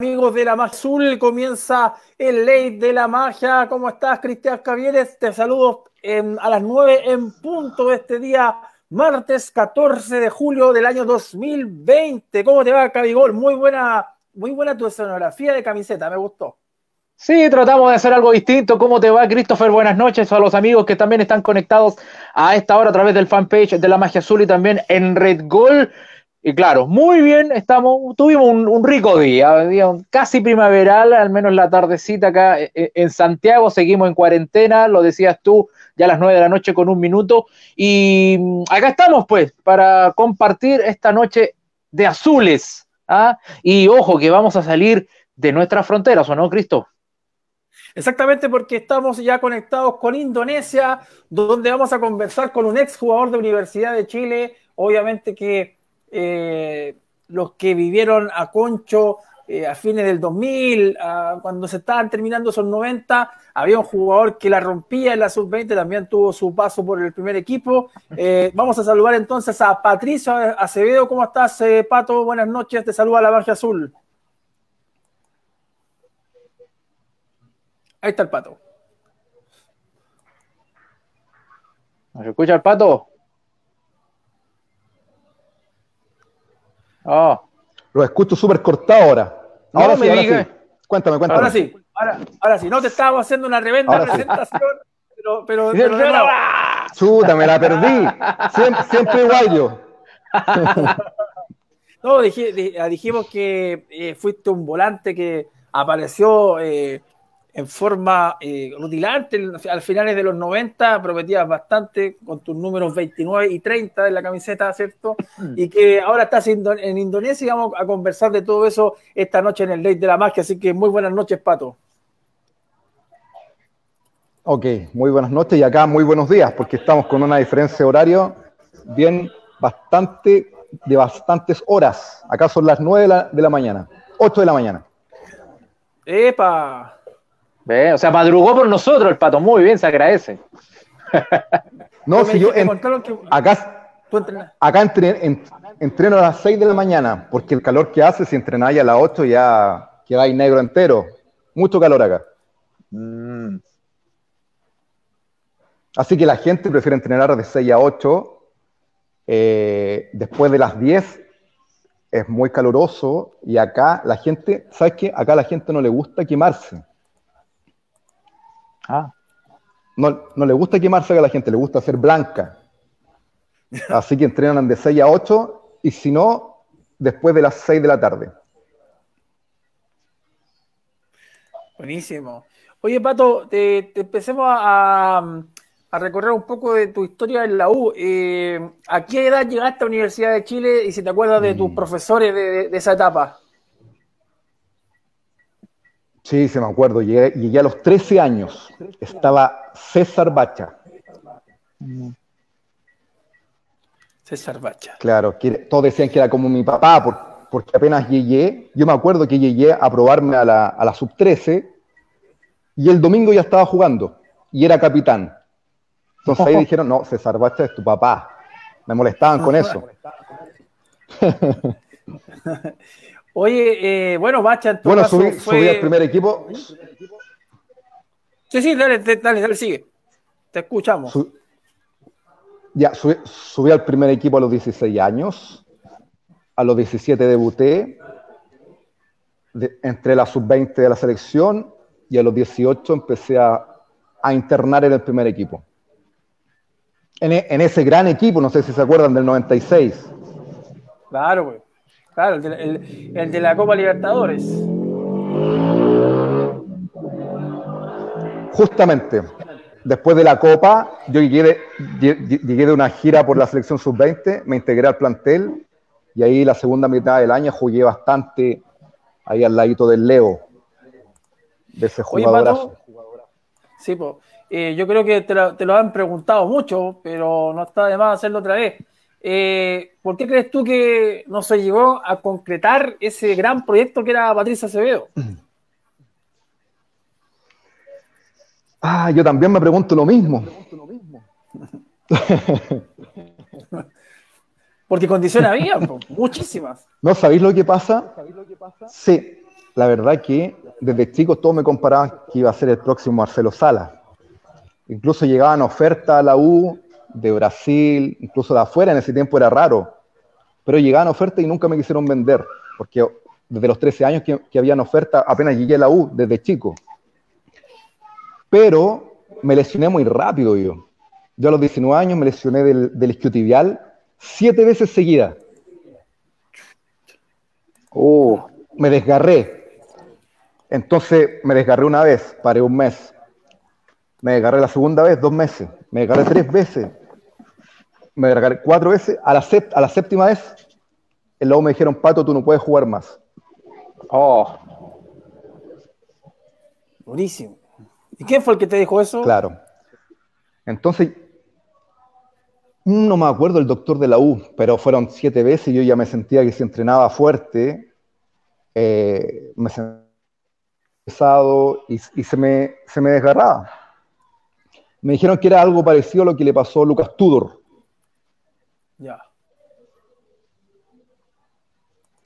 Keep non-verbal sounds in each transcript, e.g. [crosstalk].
amigos de la Magia Azul, comienza el ley de la magia. ¿Cómo estás, Cristian Cavieres? Te saludo a las 9 en punto este día, martes 14 de julio del año 2020. ¿Cómo te va, Cabigol? Muy buena, muy buena tu escenografía de camiseta, me gustó. Sí, tratamos de hacer algo distinto. ¿Cómo te va, Christopher? Buenas noches a los amigos que también están conectados a esta hora a través del fanpage de la Magia Azul y también en Red Gol. Y claro, muy bien, estamos, tuvimos un, rico día, casi primaveral, al menos la tardecita acá eh, eh, en Santiago, seguimos en cuarentena, lo decías tú, ya a las nueve de la noche con un minuto, y mm, acá estamos pues para compartir esta noche de azules, ¿ah? y ojo que vamos a salir de nuestras fronteras, ¿o no, Cristo? Exactamente porque estamos ya conectados con Indonesia, donde vamos a conversar con un ex jugador de Universidad de Chile, obviamente que eh, los que vivieron a Concho eh, a fines del 2000, cuando se estaban terminando esos 90, había un jugador que la rompía en la sub-20, también tuvo su paso por el primer equipo. Eh, [laughs] vamos a saludar entonces a Patricio Acevedo. ¿Cómo estás, Pato? Buenas noches, te saluda la Magia Azul. Ahí está el Pato. ¿Nos escucha el Pato? Oh. Lo escucho súper cortado ahora. Ahora me sí, Cuéntame, cuéntame. Ahora sí, ahora, sí. No te estaba haciendo una reventa presentación, pero, pero, pero Chuta, me la perdí. Siempre, siempre igual yo. [laughs] no, dijimos que eh, fuiste un volante que apareció eh, en forma eh, rutilante al finales de los 90, prometías bastante con tus números 29 y 30 en la camiseta, ¿cierto? Mm. Y que ahora estás en Indonesia y vamos a conversar de todo eso esta noche en el Ley de la Magia, así que muy buenas noches, Pato. Ok, muy buenas noches y acá muy buenos días, porque estamos con una diferencia de horario bien bastante, de bastantes horas. Acá son las 9 de la, de la mañana, 8 de la mañana. ¡Epa! O sea, madrugó por nosotros el pato. Muy bien, se agradece. [laughs] no, si yo acá, acá entreno a las 6 de la mañana, porque el calor que hace, si entrenáis a las 8 ya quedáis negro entero. Mucho calor acá. Mm. Así que la gente prefiere entrenar de 6 a 8. Eh, después de las 10 es muy caluroso y acá la gente, ¿sabes qué? Acá la gente no le gusta quemarse. Ah. No, no le gusta quemarse a la gente, le gusta ser blanca. [laughs] Así que entrenan de 6 a 8 y si no, después de las 6 de la tarde. Buenísimo. Oye, Pato, te, empecemos a, recorrer un poco de tu historia en la U. Eh, ¿A qué edad llegaste a la Universidad de Chile y si te acuerdas de tus mm. profesores de esa etapa? Sí, se me acuerdo. Llegué, a los 13 años. Estaba César Bacha. César Bacha. Claro, todos decían que era como mi papá, porque apenas llegué, yo me acuerdo que llegué a probarme a la, a la sub-13 y el domingo ya estaba jugando y era capitán. Entonces ahí [laughs] dijeron, no, César Bacha es tu papá. Me molestaban con eso. [laughs] Oye, eh, bueno, Bacha, Bueno, subí, subí, al primer equipo. Sí, sí, dale, dale, dale, sigue. Te escuchamos. ya, subí, al primer equipo a los 16 años. A los 17 debuté. entré la sub-20 de la selección y a los 18 empecé a, internar en el primer equipo. En, en, ese gran equipo, no sé si se acuerdan del 96. Claro, güey. Claro, el de, la Copa Libertadores. Justamente, después de la Copa, yo llegué de, una gira por la selección sub-20, me integré al plantel y ahí la segunda mitad del año jugué bastante ahí al ladito del Leo, de ese jugadorazo. sí, pues, yo creo que te lo, te lo, han preguntado mucho, pero no está de más hacerlo otra vez. Eh, ¿Por qué crees tú que no se llegó a concretar ese gran proyecto que era Patricia Acevedo? Ah, yo también me pregunto lo mismo. Porque condiciones había, muchísimas. ¿No sabéis lo que pasa? Sí, la verdad que desde chico todos me comparaban que iba a ser el próximo Marcelo Sala. Incluso llegaban ofertas a la U de Brasil, incluso de afuera, en ese tiempo era raro, pero llegaban ofertas y nunca me quisieron vender, porque desde los 13 años que, que habían ofertas, apenas llegué a la U desde chico. Pero me lesioné muy rápido yo. Yo a los 19 años me lesioné del, del isquiotibial siete veces seguidas. Oh, me desgarré. Entonces me desgarré una vez, paré un mes. Me desgarré la segunda vez, dos meses. Me desgarré tres veces. Me desgarré cuatro veces. A la, a la séptima vez, el luego me dijeron, Pato, tú no puedes jugar más. Oh. Buenísimo. ¿Y quién fue el que te dijo eso? Claro. Entonces, no me acuerdo el doctor de la U, pero fueron siete veces y yo ya me sentía que si entrenaba fuerte, eh, me sentía pesado y, se, me, se, me, desgarraba. Me dijeron que era algo parecido a lo que le pasó a Lucas Tudor. Ya.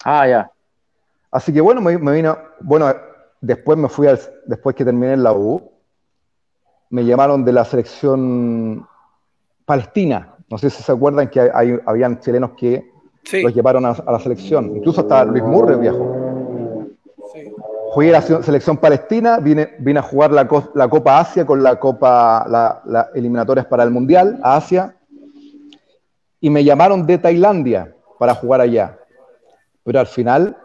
Ah, ya. Así que bueno, me, vino, bueno, después me fui, al, después que terminé en la U, me llamaron de la selección palestina no sé si se acuerdan que hay, habían chilenos que los llevaron a, la selección. Incluso hasta Luis Murray viajó. Sí. Jugué la selección palestina, vine, vine a jugar la, la, Copa Asia con la Copa, la, eliminatorias para el Mundial a Asia. Y me llamaron de Tailandia para jugar allá. Pero al final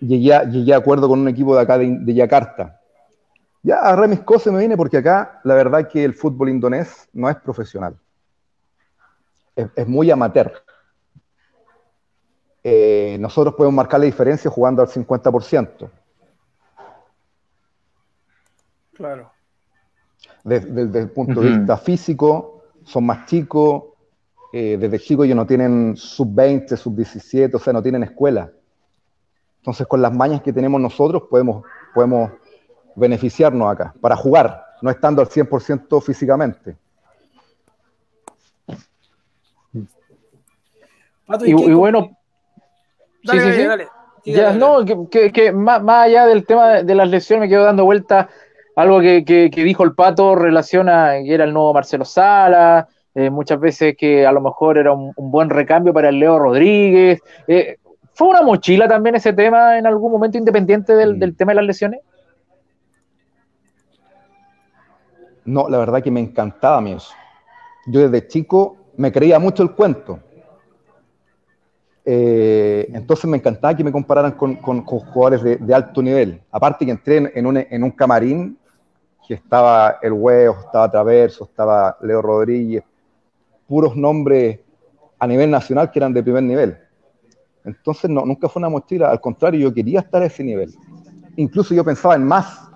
llegué a, llegué a acuerdo con un equipo de acá de, de Yakarta. Ya agarré mis cosas y me vine porque acá la verdad que el fútbol indonés no es profesional es, muy amateur. Eh, nosotros podemos marcar la diferencia jugando al 50%. Claro. Desde, el punto de vista físico, son más chicos, eh, desde chicos ellos no tienen sub-20, sub-17, o sea, no tienen escuela. Entonces, con las mañas que tenemos nosotros, podemos, podemos beneficiarnos acá, para jugar, no estando al 100% físicamente. y, bueno, dale, sí, dale, ya, no, que, más, allá del tema de las lesiones me quedo dando vuelta algo que, dijo el Pato relaciona que era el nuevo Marcelo Sala, eh, muchas veces que a lo mejor era un, buen recambio para el Leo Rodríguez. Eh, ¿Fue una mochila también ese tema en algún momento independiente del, del tema de las lesiones? No, la verdad que me encantaba a mí eso. Yo desde chico me creía mucho el cuento. Eh, entonces me encantaba que me compararan con, jugadores de, alto nivel. Aparte que entré en un, camarín que estaba El Huevo, estaba Traverso, estaba Leo Rodríguez, puros nombres a nivel nacional que eran de primer nivel. Entonces no, nunca fue una mochila, al contrario, yo quería estar a ese nivel. Incluso yo pensaba en más.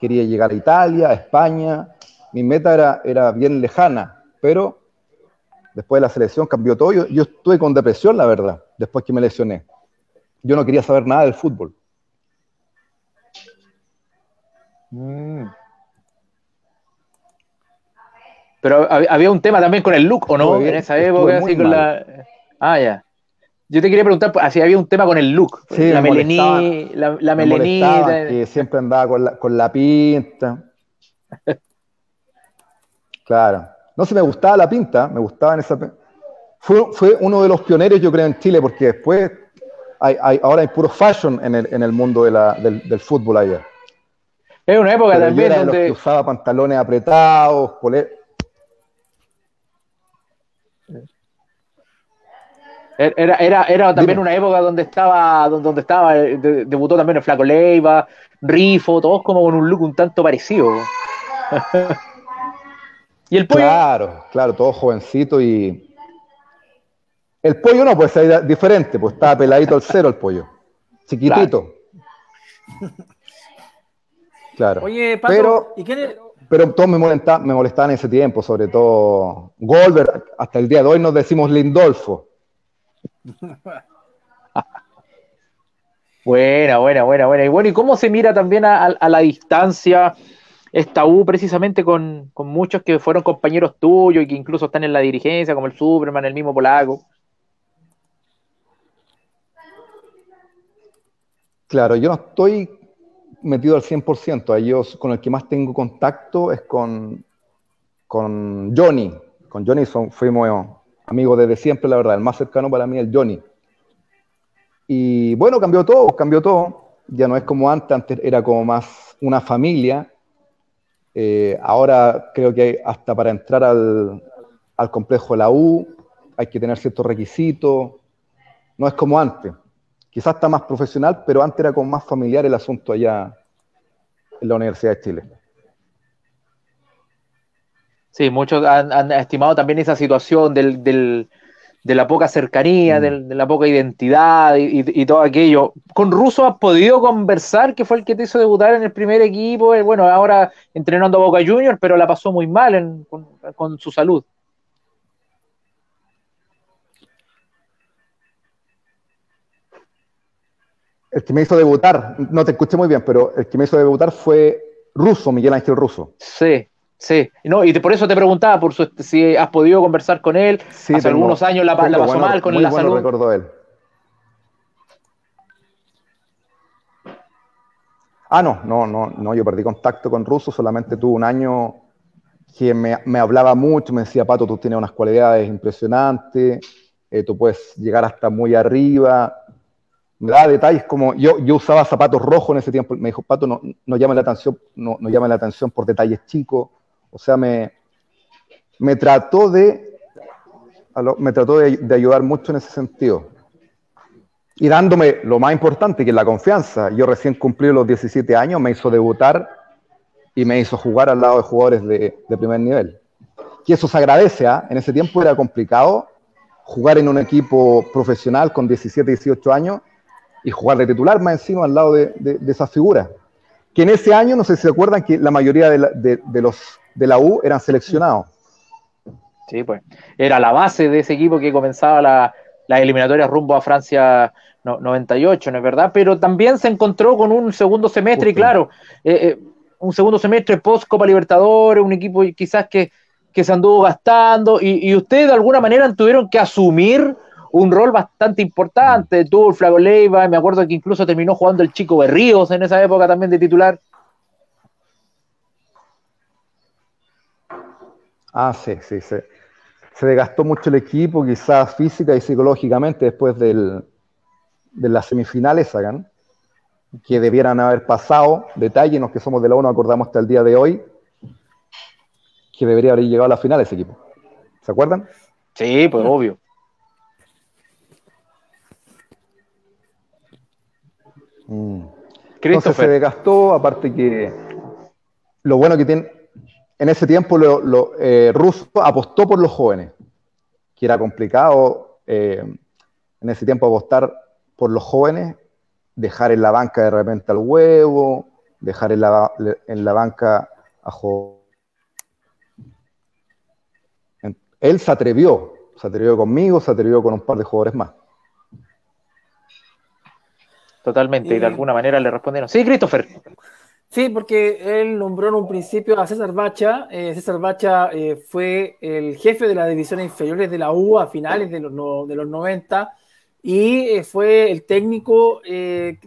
Quería llegar a Italia, a España. Mi meta era, era bien lejana, pero después de la selección cambió todo. Yo, estuve con depresión, la verdad, después que me lesioné. Yo no quería saber nada del fútbol. Mm. Pero había un tema también con el look, ¿o no? en esa época, así con la. Ah, ya. Yo te quería preguntar pues, si había un tema con el look. la melení, la, la melenita. Que siempre andaba con la, con la pinta. [laughs] claro. No sé, me gustaba la pinta, me gustaba en esa. Fue, fue uno de los pioneros, yo creo, en Chile, porque después hay, ahora hay puro fashion en el, en el mundo del, fútbol allá. Es una época también donde. usaba pantalones apretados, Era, era, era también una época donde estaba, donde estaba, debutó también el Flaco Leiva, Rifo, todos como con un look un tanto parecido. [laughs] ¿Y el pollo? Claro, claro, todo jovencito y. El pollo no, pues ser diferente, pues estaba peladito al cero el pollo. Chiquitito. Claro. Oye, Pato, pero, ¿y qué pero todos me molestaban, me molestaban en ese tiempo, sobre todo Goldberg, hasta el día de hoy nos decimos Lindolfo. [laughs] buena, buena, buena, buena. Y bueno, ¿y cómo se mira también a la distancia? esta U precisamente con, muchos que fueron compañeros tuyos y que incluso están en la dirigencia, como el Superman, el mismo Polaco. Claro, yo no estoy metido al 100%. A ellos con el que más tengo contacto es con, con Johnny. Con Johnny son, fuimos amigos desde siempre, la verdad. El más cercano para mí es el Johnny. Y bueno, cambió todo, cambió todo. Ya no es como antes, antes era como más una familia. Eh, ahora creo que hasta para entrar al, al complejo de la U hay que tener ciertos requisitos. No es como antes. Quizás está más profesional, pero antes era como más familiar el asunto allá en la Universidad de Chile. Sí, muchos han, estimado también esa situación del, de la poca cercanía, mm. de la poca identidad y, todo aquello. ¿Con Russo has podido conversar, que fue el que te hizo debutar en el primer equipo? Eh, bueno, ahora entrenando a Boca Juniors, pero la pasó muy mal con, su salud. El que me hizo debutar, no te escuché muy bien, pero el que me hizo debutar fue Russo, Miguel Ángel Russo. Sí, Sí, no, y por eso te preguntaba por si has podido conversar con él. Hace algunos años la, pasó mal con muy la bueno salud. Recuerdo él. Ah, no, no, no, no, yo perdí contacto con Russo, solamente tuve un año que me, me hablaba mucho, me decía, Pato, tú tienes unas cualidades impresionantes, eh, tú puedes llegar hasta muy arriba. Me da detalles como, yo, yo usaba zapatos rojos en ese tiempo, me dijo, Pato, no, no llame la atención, no, no llame la atención por detalles chicos o sea, me, trató de, me trató de, ayudar mucho en ese sentido. Y dándome lo más importante, que es la confianza. Yo recién cumplí los 17 años, me hizo debutar y me hizo jugar al lado de jugadores de, primer nivel. Y eso se agradece, ¿ah? en ese tiempo era complicado jugar en un equipo profesional con 17, 18 años y jugar de titular más encima al lado de, de, esas figuras. Que en ese año, no sé si se acuerdan, que la mayoría de, los de la U eran seleccionados. Sí, pues. Era la base de ese equipo que comenzaba la, la eliminatoria rumbo a Francia 98, ¿no es verdad? Pero también se encontró con un segundo semestre, y claro, eh, eh, un segundo semestre post Copa Libertadores, un equipo quizás que, se anduvo gastando, y, ustedes de alguna manera tuvieron que asumir un rol bastante importante. Tuvo el Flaco Leiva, me acuerdo que incluso terminó jugando el Chico Berríos en esa época también de titular. Ah, sí, sí, sí. Se desgastó mucho el equipo, quizás física y psicológicamente después del, de las semifinales, ¿sacan? que debieran haber pasado. Detalle, los que somos de la ONU acordamos hasta el día de hoy, que debería haber llegado a la final ese equipo. ¿Se acuerdan? Sí, pues obvio. Mm. Entonces se desgastó, aparte que lo bueno que tiene, en ese tiempo lo, eh, Russo apostó por los jóvenes, que era complicado eh, en ese tiempo apostar por los jóvenes, dejar en la banca de repente al huevo, dejar en la, en la banca a jóvenes. Él se atrevió, se atrevió conmigo, se atrevió con un par de jugadores más. Totalmente, y de alguna manera le respondieron. Sí, Christopher. Sí, porque él nombró en un principio a César Bacha. Eh, César Bacha eh, fue el jefe de las divisiones inferiores de la U a finales de los, los 90 y eh, fue el técnico de,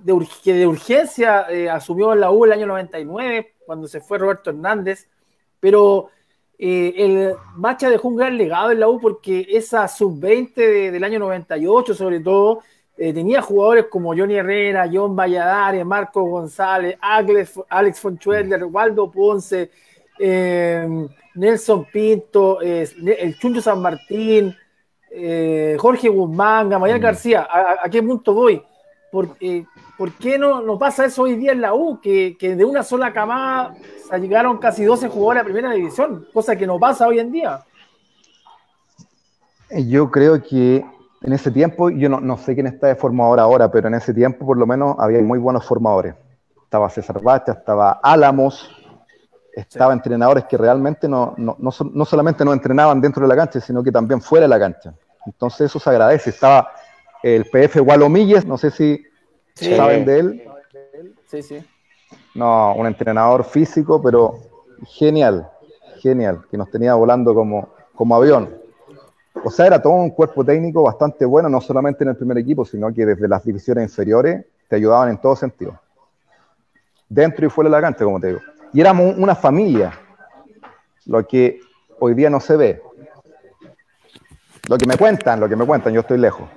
que de urgencia asumió en la U el año 99 cuando se fue Roberto Hernández. Pero el Bacha dejó un gran legado en la U porque esa sub-20 del año 98 sobre todo eh, tenía jugadores como Johnny Herrera, John Valladares, Marco González, Alex, Alex Fonchueller, Waldo Ponce, eh, Nelson Pinto, eh, el Chuncho San Martín, Jorge Guzmán, Gamaliel mm. García. ¿A, qué punto voy? ¿Por, ¿por qué no, no, pasa eso hoy día en la U? Que, que de una sola camada llegaron casi 12 jugadores a primera división, cosa que no pasa hoy en día. Yo creo que en ese tiempo, yo no, sé quién está de formador ahora, pero en ese tiempo por lo menos había muy buenos formadores. Estaba César Bacha, estaba Álamos, estaba entrenadores que realmente no, no, solamente no entrenaban dentro de la cancha, sino que también fuera de la cancha. Entonces eso se agradece. Estaba el PF Gualomilles, no sé si saben de él. Sí, sí. No, un entrenador físico, pero genial, genial, que nos tenía volando como, como avión. O sea, era todo un cuerpo técnico bastante bueno, no solamente en el primer equipo, sino que desde las divisiones inferiores te ayudaban en todo sentido. dentro y fuera de la cancha, como te digo. Y éramos una familia, lo que hoy día no se ve. Lo que me cuentan, lo que me cuentan, yo estoy lejos.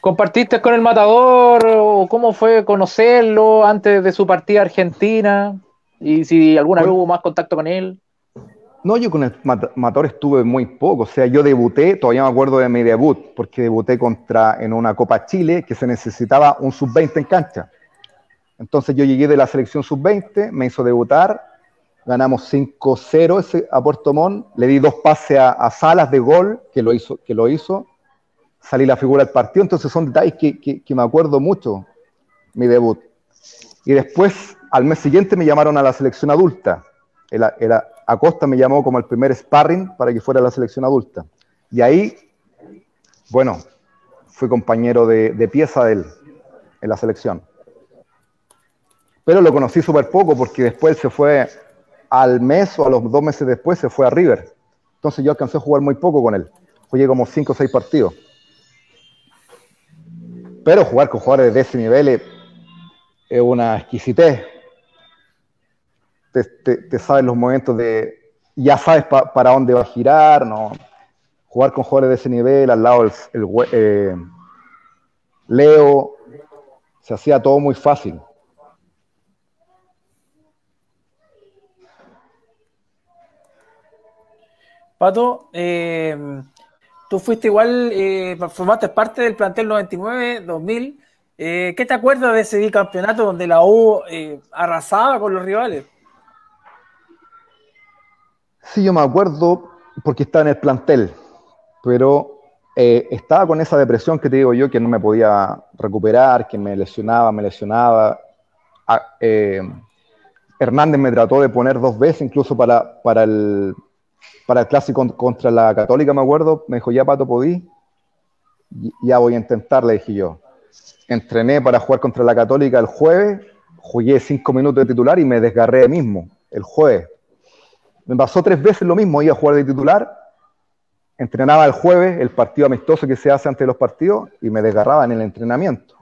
¿Compartiste con el matador o cómo fue conocerlo antes de su partida a Argentina? Y si alguna vez hubo más contacto con él. No, yo con el matador estuve muy poco. O sea, yo debuté, todavía me acuerdo de mi debut, porque debuté contra en una Copa Chile que se necesitaba un sub-20 en cancha. Entonces yo llegué de la selección sub-20, me hizo debutar, ganamos 5-0 a Puerto Montt, le di dos pases a, Salas de gol, que lo hizo, que lo hizo, salí la figura del partido, entonces son detalles que, me acuerdo mucho, mi debut. Y después, al mes siguiente, me llamaron a la selección adulta. Era, era, Acosta me llamó como el primer sparring para que fuera a la selección adulta. Y ahí, bueno, fui compañero de, pieza de él en la selección. Pero lo conocí súper poco porque después se fue al mes o a los dos meses después se fue a River. Entonces yo alcancé a jugar muy poco con él. Jugué como cinco o seis partidos. Pero jugar con jugadores de ese nivel es, una exquisitez. Te, sabes los momentos de. Ya sabes para dónde va a girar, ¿no? Jugar con jugadores de ese nivel, al lado el, eh, Leo, se hacía todo muy fácil. Pato, eh, tú fuiste igual, eh, formaste parte del plantel 99-2000. Eh, ¿Qué te acuerdas de ese bicampeonato donde la U arrasaba con los rivales? Sí, yo me acuerdo porque estaba en el plantel, pero estaba con esa depresión que te digo yo, que no me podía recuperar, que me lesionaba, me lesionaba. Ah, Hernández me trató de poner dos veces, incluso para, para el para el clásico contra la Católica, me acuerdo, me dijo, ya Pato, podí, ya voy a intentar, le dije yo. Entrené para jugar contra la Católica el jueves, jugué cinco minutos de titular y me desgarré mismo, el jueves. Me pasó tres veces lo mismo, iba a jugar de titular, entrenaba el jueves, el partido amistoso que se hace antes de los partidos, y me desgarraba en el entrenamiento.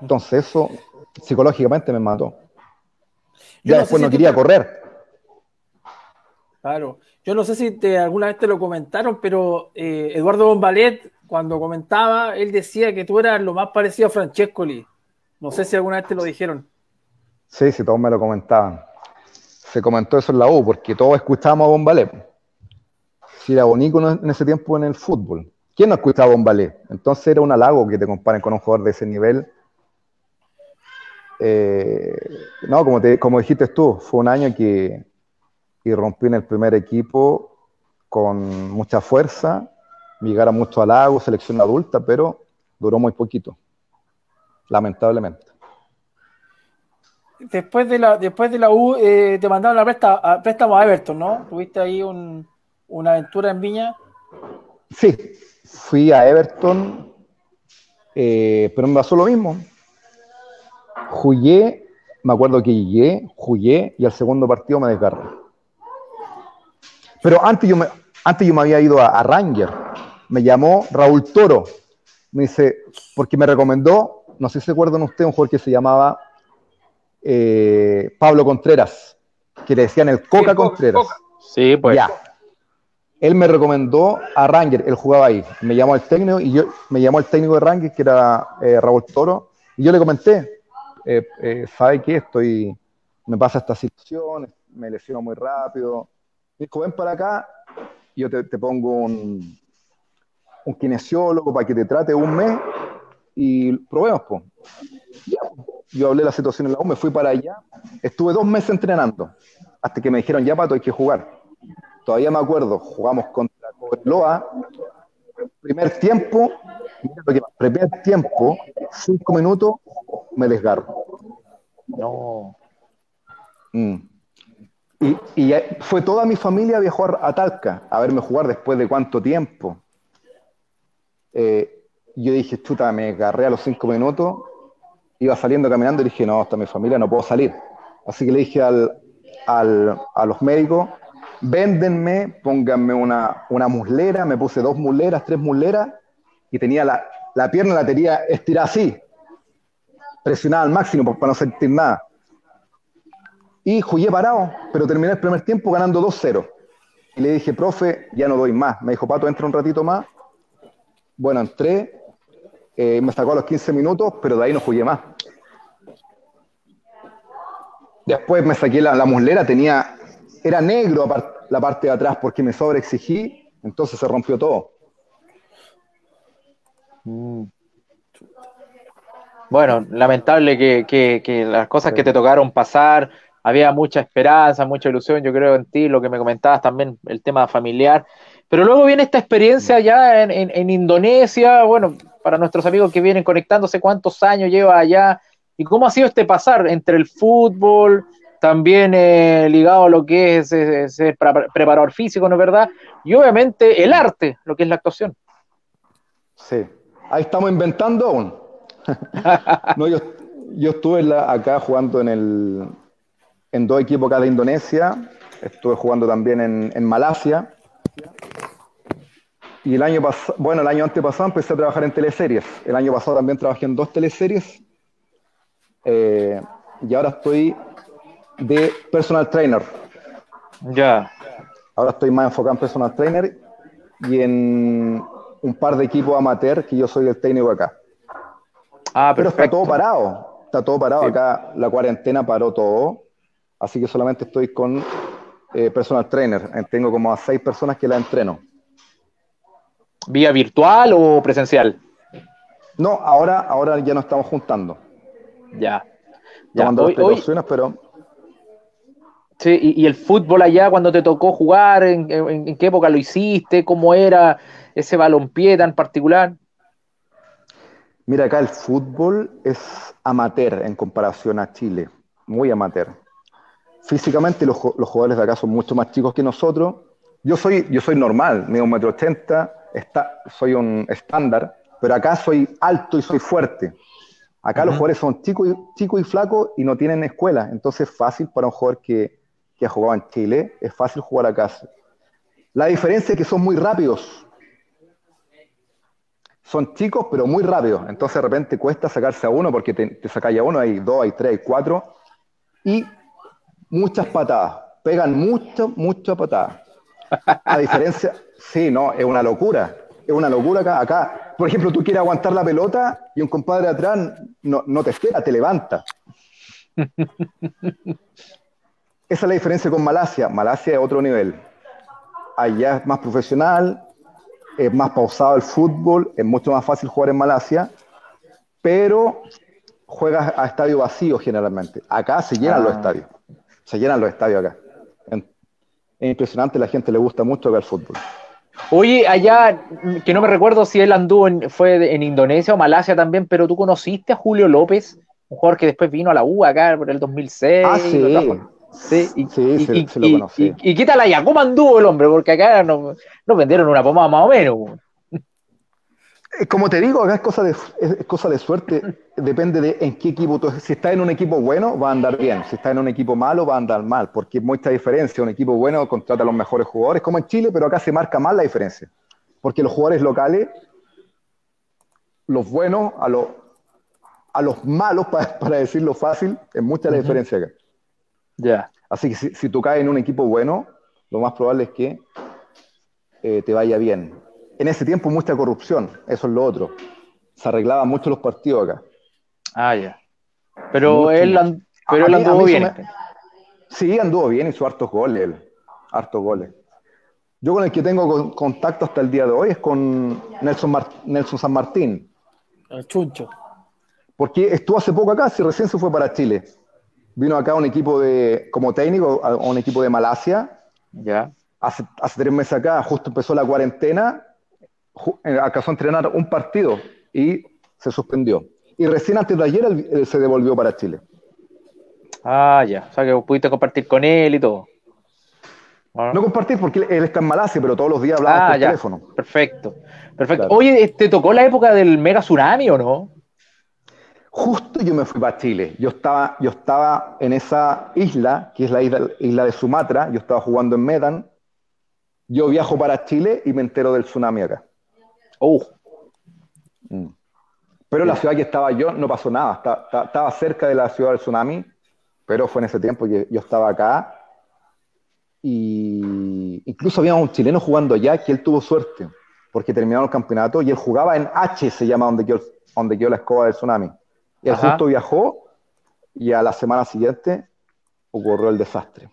Entonces eso psicológicamente me mató. Ya después no quería correr. Claro. Yo no sé si te, alguna vez te lo comentaron, pero eh, Eduardo Bombalet, cuando comentaba, él decía que tú eras lo más parecido a Francescoli. No sé si alguna vez te lo dijeron. Sí, sí, todos me lo comentaban. Se comentó eso en la U, porque todos escuchábamos a Bombalet. Si era bonito en ese tiempo en el fútbol. ¿Quién no escuchaba a Bombalet? Entonces era un halago que te comparen con un jugador de ese nivel. Eh, no, como, te, como dijiste tú, fue un año que y rompí en el primer equipo con mucha fuerza, llegaron mucho al lago, selección adulta, pero duró muy poquito, lamentablemente. Después de la, después de la U, eh, te mandaron la préstamo a Everton, ¿no? ¿Tuviste ahí una aventura en Viña? Sí, fui a Everton, eh, pero me pasó lo mismo. Jugué, me acuerdo que llegué, jugué y al segundo partido me desgarré. Pero antes yo me, antes yo me había ido a, Ranger. Me llamó Raúl Toro. Me dice, porque me recomendó, no sé si se acuerdan ustedes, un jugador que se llamaba eh, Pablo Contreras, que le decían el Coca Contreras. Sí, pues. Ya. Él me recomendó a Ranger, él jugaba ahí. Me llamó el técnico y yo me llamó el técnico de Ranger, que era eh, Raúl Toro, y yo le comenté, eh, ¿sabe qué? Estoy, me pasa esta situación, me lesiono muy rápido, dijo, ven para acá, yo te, pongo un, un, kinesiólogo para que te trate un mes y probemos, pues. Yo hablé de la situación en la U, me fui para allá, estuve dos meses entrenando, hasta que me dijeron, ya Pato, hay que jugar. Todavía me acuerdo, jugamos contra Cobreloa, primer tiempo, primer tiempo, cinco minutos, me desgarro. No. Mm. Y, fue toda mi familia viajó a, Talca a verme jugar después de cuánto tiempo. Eh, yo dije, chuta, me agarré a los cinco minutos, iba saliendo caminando y dije, no, hasta mi familia no puedo salir. Así que le dije al, a los médicos, véndenme, pónganme una, una muslera, me puse dos muleras, tres muleras, y tenía la, la pierna la tenía estirada así, presionada al máximo para no sentir nada. Y jugué parado, pero terminé el primer tiempo ganando 2-0. Y le dije, profe, ya no doy más. Me dijo, Pato, entra un ratito más. Bueno, entré, eh, me sacó a los 15 minutos, pero de ahí no jugué más. Después me saqué la, la muslera, tenía, era negro la parte de atrás porque me sobreexigí, entonces se rompió todo. Mm. Bueno, lamentable que, las cosas que te tocaron pasar, había mucha esperanza, mucha ilusión, yo creo en ti, lo que me comentabas también, el tema familiar. Pero luego viene esta experiencia ya en, Indonesia, bueno, para nuestros amigos que vienen conectándose, ¿cuántos años lleva allá? ¿Y cómo ha sido este pasar entre el fútbol, también eh, ligado a lo que es ser preparador físico, ¿no es verdad? Y obviamente el arte, lo que es la actuación. Sí, ahí estamos inventando aún. [laughs] no, yo, estuve acá jugando en, el, en dos equipos acá de Indonesia, estuve jugando también en Malasia. Y el año pasado, bueno, el año antepasado empecé a trabajar en teleseries. El año pasado también trabajé en dos teleseries. Eh, y ahora estoy de personal trainer. Ya. Ahora estoy más enfocado en personal trainer y en un par de equipos amateur que yo soy el técnico acá. Ah, Pero está todo parado. Está todo parado. Acá la cuarentena paró todo. Así que solamente estoy con eh, personal trainer. Tengo como a seis personas que la entreno. ¿Vía virtual o presencial? No, ahora, ahora ya no estamos juntando. Ya. Tomando las precauciones, pero Sí, y, el fútbol allá, cuando te tocó jugar, ¿en, qué época lo hiciste? ¿Cómo era ese balompié tan particular? Mira, acá el fútbol es amateur en comparación a Chile, muy amateur. Físicamente los, jugadores de acá son mucho más chicos que nosotros. Yo soy, yo soy normal, mido un metro ochenta, soy un estándar, pero acá soy alto y soy fuerte. Acá los jugadores son chicos y, chico y flacos y no tienen escuela, entonces es fácil para un jugador que, que ha jugado en Chile, es fácil jugar acá. La diferencia es que son muy rápidos. Son chicos, pero muy rápidos. Entonces de repente cuesta sacarse a uno porque te, te sacáis a uno, hay dos, hay tres, hay cuatro. Y muchas patadas. Pegan mucho, muchas patadas. [laughs] A diferencia, sí, no, es una locura. Es una locura acá. Acá, por ejemplo, tú quieres aguantar la pelota y un compadre atrás no, no te espera, te levanta. [laughs] Esa es la diferencia con Malasia. Malasia es otro nivel. Allá es más profesional, es más pausado el fútbol, es mucho más fácil jugar en Malasia, pero juegas a estadio vacío generalmente. Acá se llenan los ah. estadios. Se llenan los estadios acá. Es impresionante, la gente le gusta mucho acá el fútbol. Oye, allá, que no me recuerdo si él anduvo en, fue en Indonesia o Malasia también, pero tú conociste a Julio López, un jugador que después vino a la U acá por el 2006. Ah, sí. Sí, y, sí, se, lo conocí. Y, quítala ya, ¿cómo anduvo el hombre? Porque acá nos, vendieron una pomada más o menos. Eh, como te digo, acá es cosa de, es cosa de suerte, [laughs] depende de en qué equipo tú Si estás en un equipo bueno, va a andar bien. Si estás en un equipo malo, va a andar mal, porque hay mucha diferencia. Un equipo bueno contrata a los mejores jugadores, como en Chile, pero acá se marca más la diferencia. Porque los jugadores locales, los buenos a los, a los malos, [laughs] para, decirlo fácil, es mucha la diferencia acá. Ya. Así que si, tú caes en un equipo bueno, lo más probable es que eh, te vaya bien. En ese tiempo mucha corrupción, eso es lo otro. Se arreglaban mucho los partidos acá. Ah, ya. Pero él, pero él anduvo bien. Sí, anduvo bien, hizo hartos goles, hartos goles. Yo con el que tengo contacto hasta el día de hoy es con Nelson, Nelson San Martín. El chuncho. Porque estuvo hace poco acá, si recién se fue para Chile. Vino acá un equipo de, como técnico, a un equipo de Malasia. Ya. Hace, hace tres meses acá, justo empezó la cuarentena, eh, acaso a entrenar un partido y se suspendió. Y recién antes de ayer se devolvió para Chile. Ah, ya. O sea que pudiste compartir con él y todo. No compartir porque él está en Malasia, pero todos los días hablaba ah, por teléfono. Perfecto. Perfecto. Oye, ¿te tocó la época del mega tsunami o no? Justo yo me fui para Chile. Yo estaba, yo estaba en esa isla, que es la isla, de Sumatra. Yo estaba jugando en Medan. Yo viajo para Chile y me entero del tsunami acá. Uh. Mm. Pero la ciudad que estaba yo no pasó nada, estaba, cerca de la ciudad del tsunami, pero fue en ese tiempo que yo estaba acá. Y incluso había un chileno jugando allá que él tuvo suerte, porque terminó el campeonato y él jugaba en H, se llama donde quedó, donde quedó la escoba del tsunami. Y él justo viajó y a la semana siguiente ocurrió el desastre.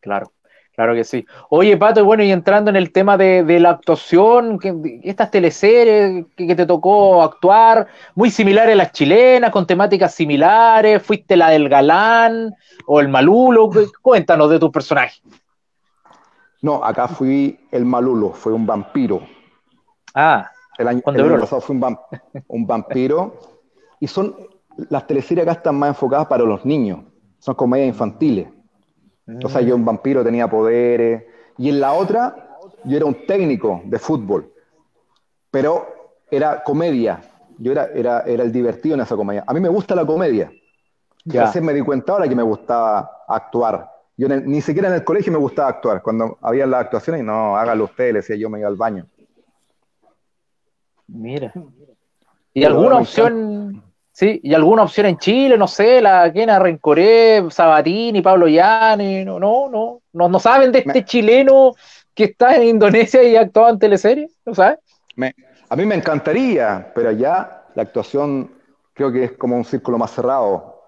Claro. Claro que sí. Oye, Pato, bueno, y entrando en el tema de, la actuación, estas teleseries que, te tocó actuar, muy similares a las chilenas, con temáticas similares, fuiste la del galán o el malulo, cuéntanos de tu personaje. No, acá fui el malulo, fue un vampiro. Ah, el año, pasado fui un, un vampiro. y son, las teleseries acá están más enfocadas para los niños, son comedias infantiles. O sea, yo un vampiro tenía poderes. Y en la otra, yo era un técnico de fútbol. Pero era comedia. Yo era, era, era el divertido en esa comedia. A mí me gusta la comedia. Y a veces me di cuenta ahora que me gustaba actuar. Yo ni siquiera en el colegio me gustaba actuar. Cuando había las actuaciones, no, hágalo usted, le decía yo, me iba al baño. Mira. ¿Y alguna opción Sí, y alguna opción en Chile, no sé, la Kena Rencoré, Sabatini, Pablo Llani, no, no, no, no, saben de este chileno que está en Indonesia y actúa en teleseries, ¿no sabes? a mí me encantaría, pero allá la actuación creo que es como un círculo más cerrado.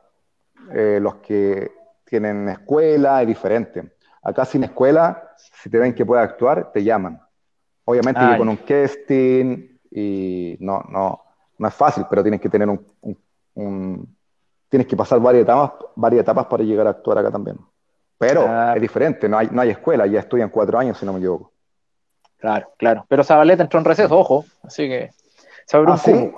Eh, los que tienen escuela es diferente. Acá sin escuela, si te ven que puedes actuar, te llaman. Obviamente que con un casting y no, no, no es fácil, pero tienes que tener un, tienes que pasar varias etapas, varias etapas para llegar a actuar acá también. Pero es diferente, no hay, no hay escuela, ya estudian cuatro años, si no me equivoco. Claro, claro. Pero Zabaleta entró en receso, ojo, así que se abrió un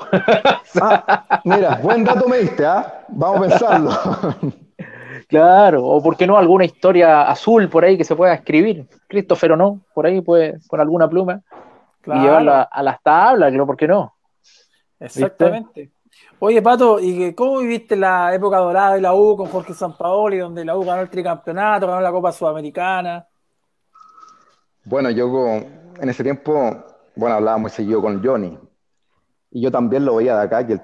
¿Ah, [laughs] ah, mira, buen dato me diste, ¿ah? Vamos a pensarlo. [laughs] claro, o por qué no alguna historia azul por ahí que se pueda escribir. Christopher o no, por ahí puede, con alguna pluma, y llevarla a las tablas, ¿por qué no? Exactamente. Oye, Pato, ¿y cómo viviste la época dorada de la U con Jorge Sampaoli, donde la U ganó el tricampeonato, ganó la Copa Sudamericana? Bueno, yo en ese tiempo, bueno, hablaba muy seguido con Johnny. Y yo también lo veía de acá, que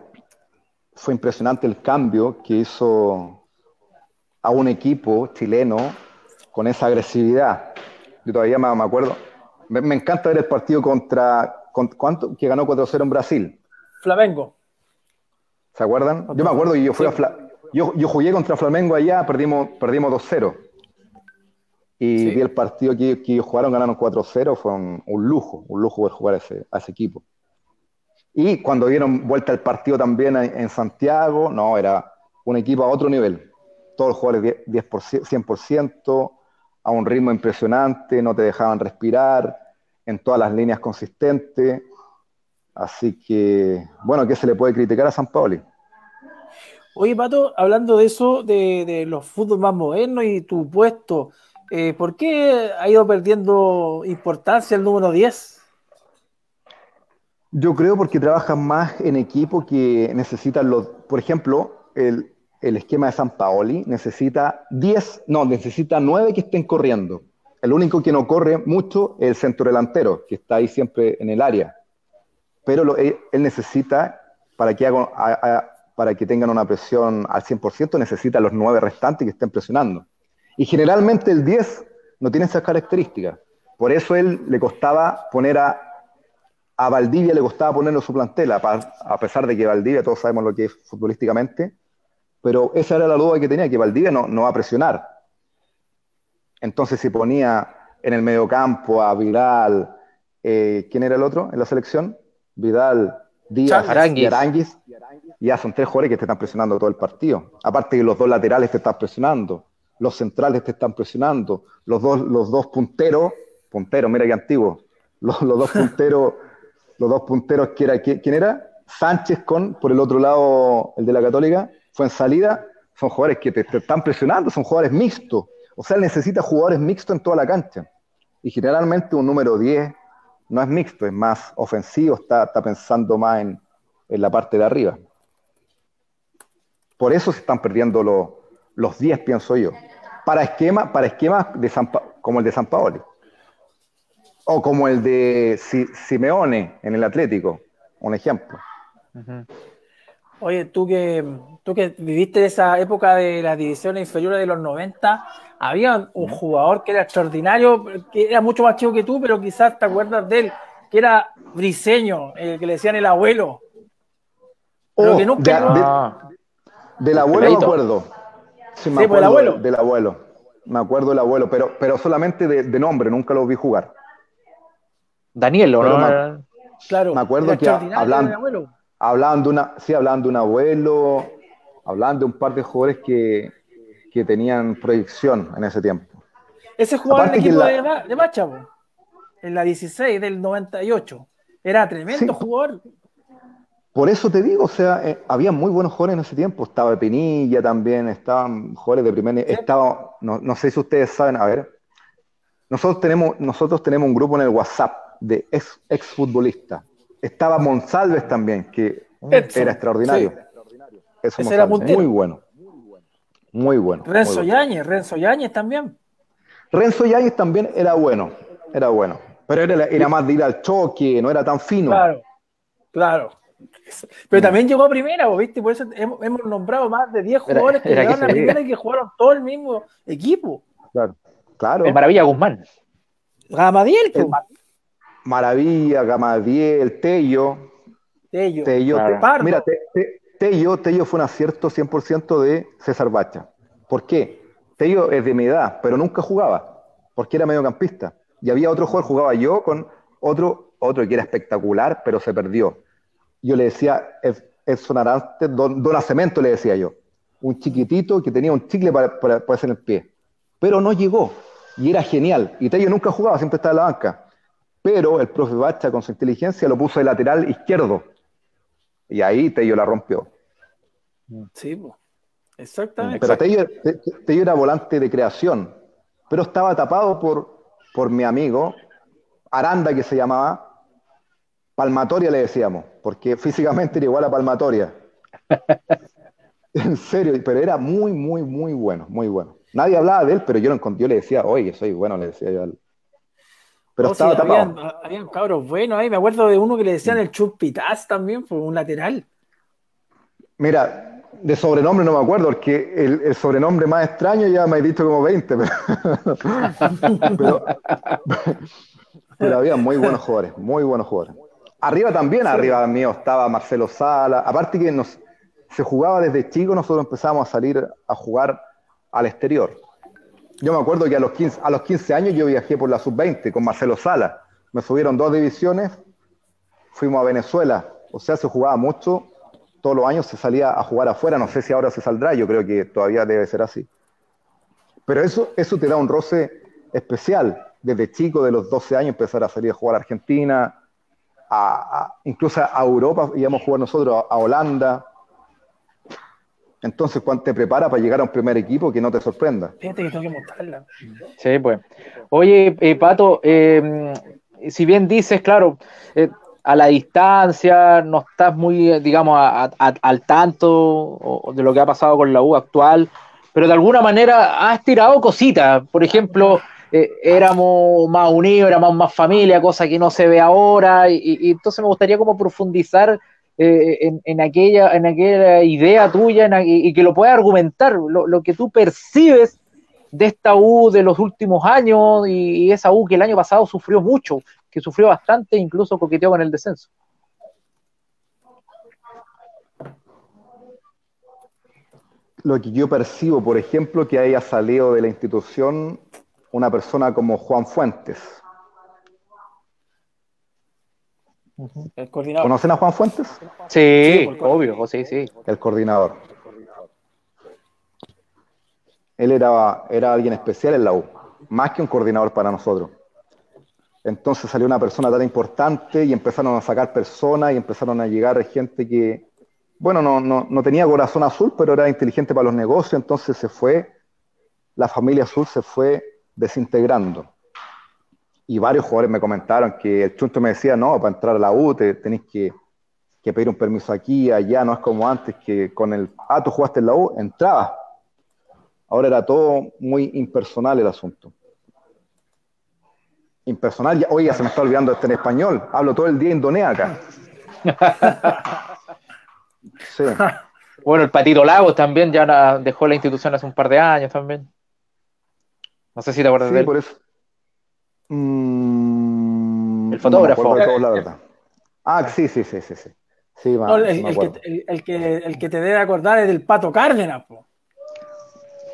fue impresionante el cambio que hizo a un equipo chileno con esa agresividad. Yo todavía me, acuerdo. Me, encanta ver el partido contra, ¿cuánto? que ganó 4-0 en Brasil Flamengo. ¿Se acuerdan? Yo me acuerdo y yo fui a yo, yo, jugué contra Flamengo allá, perdimos, perdimos 2-0. Y vi el partido que, que ellos jugaron, ganaron 4-0, fue un, lujo, un lujo ver jugar a ese, a ese equipo. Y cuando dieron vuelta el partido también en, Santiago, no, era un equipo a otro nivel. Todos los jugadores 10%, 100%, a un ritmo impresionante, no te dejaban respirar, en todas las líneas consistentes. Así que, bueno, ¿qué se le puede criticar a San Paoli? Oye, Pato, hablando de eso, de, los fútbol más modernos y tu puesto, eh, ¿por qué ha ido perdiendo importancia el número 10? Yo creo porque trabajan más en equipo que necesitan los, por ejemplo, el, el esquema de San Paoli necesita 10, no, necesita 9 que estén corriendo. El único que no corre mucho es el centro delantero, que está ahí siempre en el área pero él, necesita, para que, tengan una presión al 100%, necesita los nueve restantes que estén presionando. Y generalmente el 10 no tiene esas características. Por eso él le costaba poner a, a Valdivia, le costaba ponerlo en su plantela, a pesar de que Valdivia, todos sabemos lo que es futbolísticamente, pero esa era la duda que tenía, que Valdivia no, no va a presionar. Entonces si ponía en el mediocampo a Vidal, eh, ¿quién era el otro en la selección? Vidal, Díaz y Aranguis, ya son tres jugadores que te están presionando todo el partido. Aparte que los dos laterales te están presionando, los centrales te están presionando, los dos, los dos punteros, punteros, mira qué antiguo, los, dos [laughs] punteros, los dos punteros que era, ¿quién era? Sánchez con, por el otro lado, el de la Católica, fue en salida, son jugadores que te, te están presionando, son jugadores mixtos. O sea, él necesita jugadores mixtos en toda la cancha. Y generalmente un número 10, no es mixto, es más ofensivo, está, pensando más en, la parte de arriba. Por eso se están perdiendo los 10, pienso yo. Para, para esquemas de como el de San Paoli. O como el de Simeone en el Atlético, un ejemplo. Oye, tú que, tú que viviste esa época de las divisiones inferiores de los 90, había un jugador que era extraordinario, que era mucho más chico que tú, pero quizás te acuerdas de él, que era Briseño, el que le decían el abuelo. Oh, del abuelo me acuerdo. Sí, me pues, acuerdo Del, abuelo. Me acuerdo del abuelo, pero, pero solamente de, nombre, nunca lo vi jugar. Daniel, ¿o no? claro. Me acuerdo que hablaban, hablaban, de una, sí, hablaban de un abuelo, hablaban de un par de jugadores que, que tenían proyección en ese tiempo. Ese jugaba en el equipo de, de en la 16 del 98. Era tremendo jugador. Por eso te digo, o sea, eh, había muy buenos jugadores en ese tiempo. Estaba Pinilla también, estaban jugadores de primer nivel. Estaba, no, sé si ustedes saben, a ver, nosotros tenemos, nosotros tenemos un grupo en el WhatsApp de ex, exfutbolistas. Estaba Monsalves también, que era extraordinario. Eso era muy bueno. Muy bueno. Renzo Yáñez, Renzo Yáñez también. Renzo Yáñez también era bueno, era bueno. Pero era, era más de ir al choque, no era tan fino. Claro, claro. Pero también llegó a primera, ¿viste? Por eso hemos, nombrado más de 10 jugadores [laughs] que llegaron a primera y que jugaron todo el mismo equipo. Claro, claro. El Maravilla Guzmán. Gamadiel, Maravilla, Gamadiel, Tello. Tello. Tello. Mira, Tello, Tello fue un acierto 100% de César Bacha. ¿Por qué? Tello es de mi edad, pero nunca jugaba, porque era mediocampista. Y había otro jugador, jugaba yo con otro, otro que era espectacular, pero se perdió. Yo le decía, es, es sonarante, don, don Cemento le decía yo. Un chiquitito que tenía un chicle para, para, para hacer el pie. Pero no llegó. Y era genial. Y Tello nunca jugaba, siempre estaba en la banca. Pero el profe Bacha, con su inteligencia, lo puso de lateral izquierdo y ahí Tello la rompió. Sí, exactamente. Pero Tello, era volante de creación, pero estaba tapado por, por mi amigo, Aranda que se llamaba, Palmatoria le decíamos, porque físicamente era igual a Palmatoria. [laughs] en serio, pero era muy, muy, muy bueno, muy bueno. Nadie hablaba de él, pero yo, lo, yo le decía, oye, soy bueno, le decía yo pero oh, estaba tapado. Habían, cabros buenos ahí. Me acuerdo de uno que le decían el Chupitaz también, fue un lateral. Mira, de sobrenombre no me acuerdo, porque el, sobrenombre más extraño ya me he visto como 20. [laughs] Pero, había muy buenos jugadores, muy buenos jugadores. Arriba también, arriba mío estaba Marcelo Sala. Aparte que nos, se jugaba desde chico, nosotros empezamos a salir a jugar al exterior. Yo me acuerdo que a los 15, a los 15 años yo viajé por la sub-20 con Marcelo Sala. Me subieron dos divisiones, fuimos a Venezuela. O sea, se jugaba mucho. Todos los años se salía a jugar afuera. No sé si ahora se saldrá, yo creo que todavía debe ser así. Pero eso, eso te da un roce especial. Desde chico, de los 12 años, empezar a salir a jugar a Argentina, incluso a Europa, íbamos a jugar nosotros, a Holanda, entonces, ¿cuánto te prepara para llegar a un primer equipo que no te sorprenda? Fíjate que tengo que mostrarla. Sí, pues. Oye, eh, Pato, em, si bien dices, claro, eh, a la distancia, no estás muy, digamos, al tanto de lo que ha pasado con la U actual, pero de alguna manera has tirado cositas. Por ejemplo, eh, éramos más unidos, éramos más familia, cosa que no se ve ahora, y, y entonces me gustaría como profundizar eh, en, aquella, en aquella idea tuya y, que lo puedas argumentar, lo, que tú percibes de esta U de los últimos años y, esa U que el año pasado sufrió mucho, que sufrió bastante, incluso coqueteó con el descenso. Lo que yo percibo, por ejemplo, que haya salido de la institución una persona como Juan Fuentes, ¿Conocen a Juan Fuentes? Sí, obvio, sí, sí. El coordinador. Él era, era alguien especial en la U, más que un coordinador para nosotros. Entonces salió una persona tan importante y empezaron a sacar personas y empezaron a llegar gente que, bueno, no, no, no tenía corazón azul, pero era inteligente para los negocios, entonces se fue, la familia azul se fue desintegrando y varios jugadores me comentaron que el Chunto me decía, no, para entrar a la U tenéis que, pedir un permiso aquí, allá, no es como antes que con el, ah, tú jugaste en la U, entraba. Ahora era todo muy impersonal el asunto. Impersonal, ya, oye, se me está olvidando este en español, hablo todo el día indonés acá. [laughs] Sí. bueno, el Patito Lagos también ya dejó la institución hace un par de años también. No sé si te acuerdas de él. Por eso. Mm, el fotógrafo. la verdad. Ah, sí, sí, sí, sí. sí. el, que, te debe acordar es del Pato Cárdenas.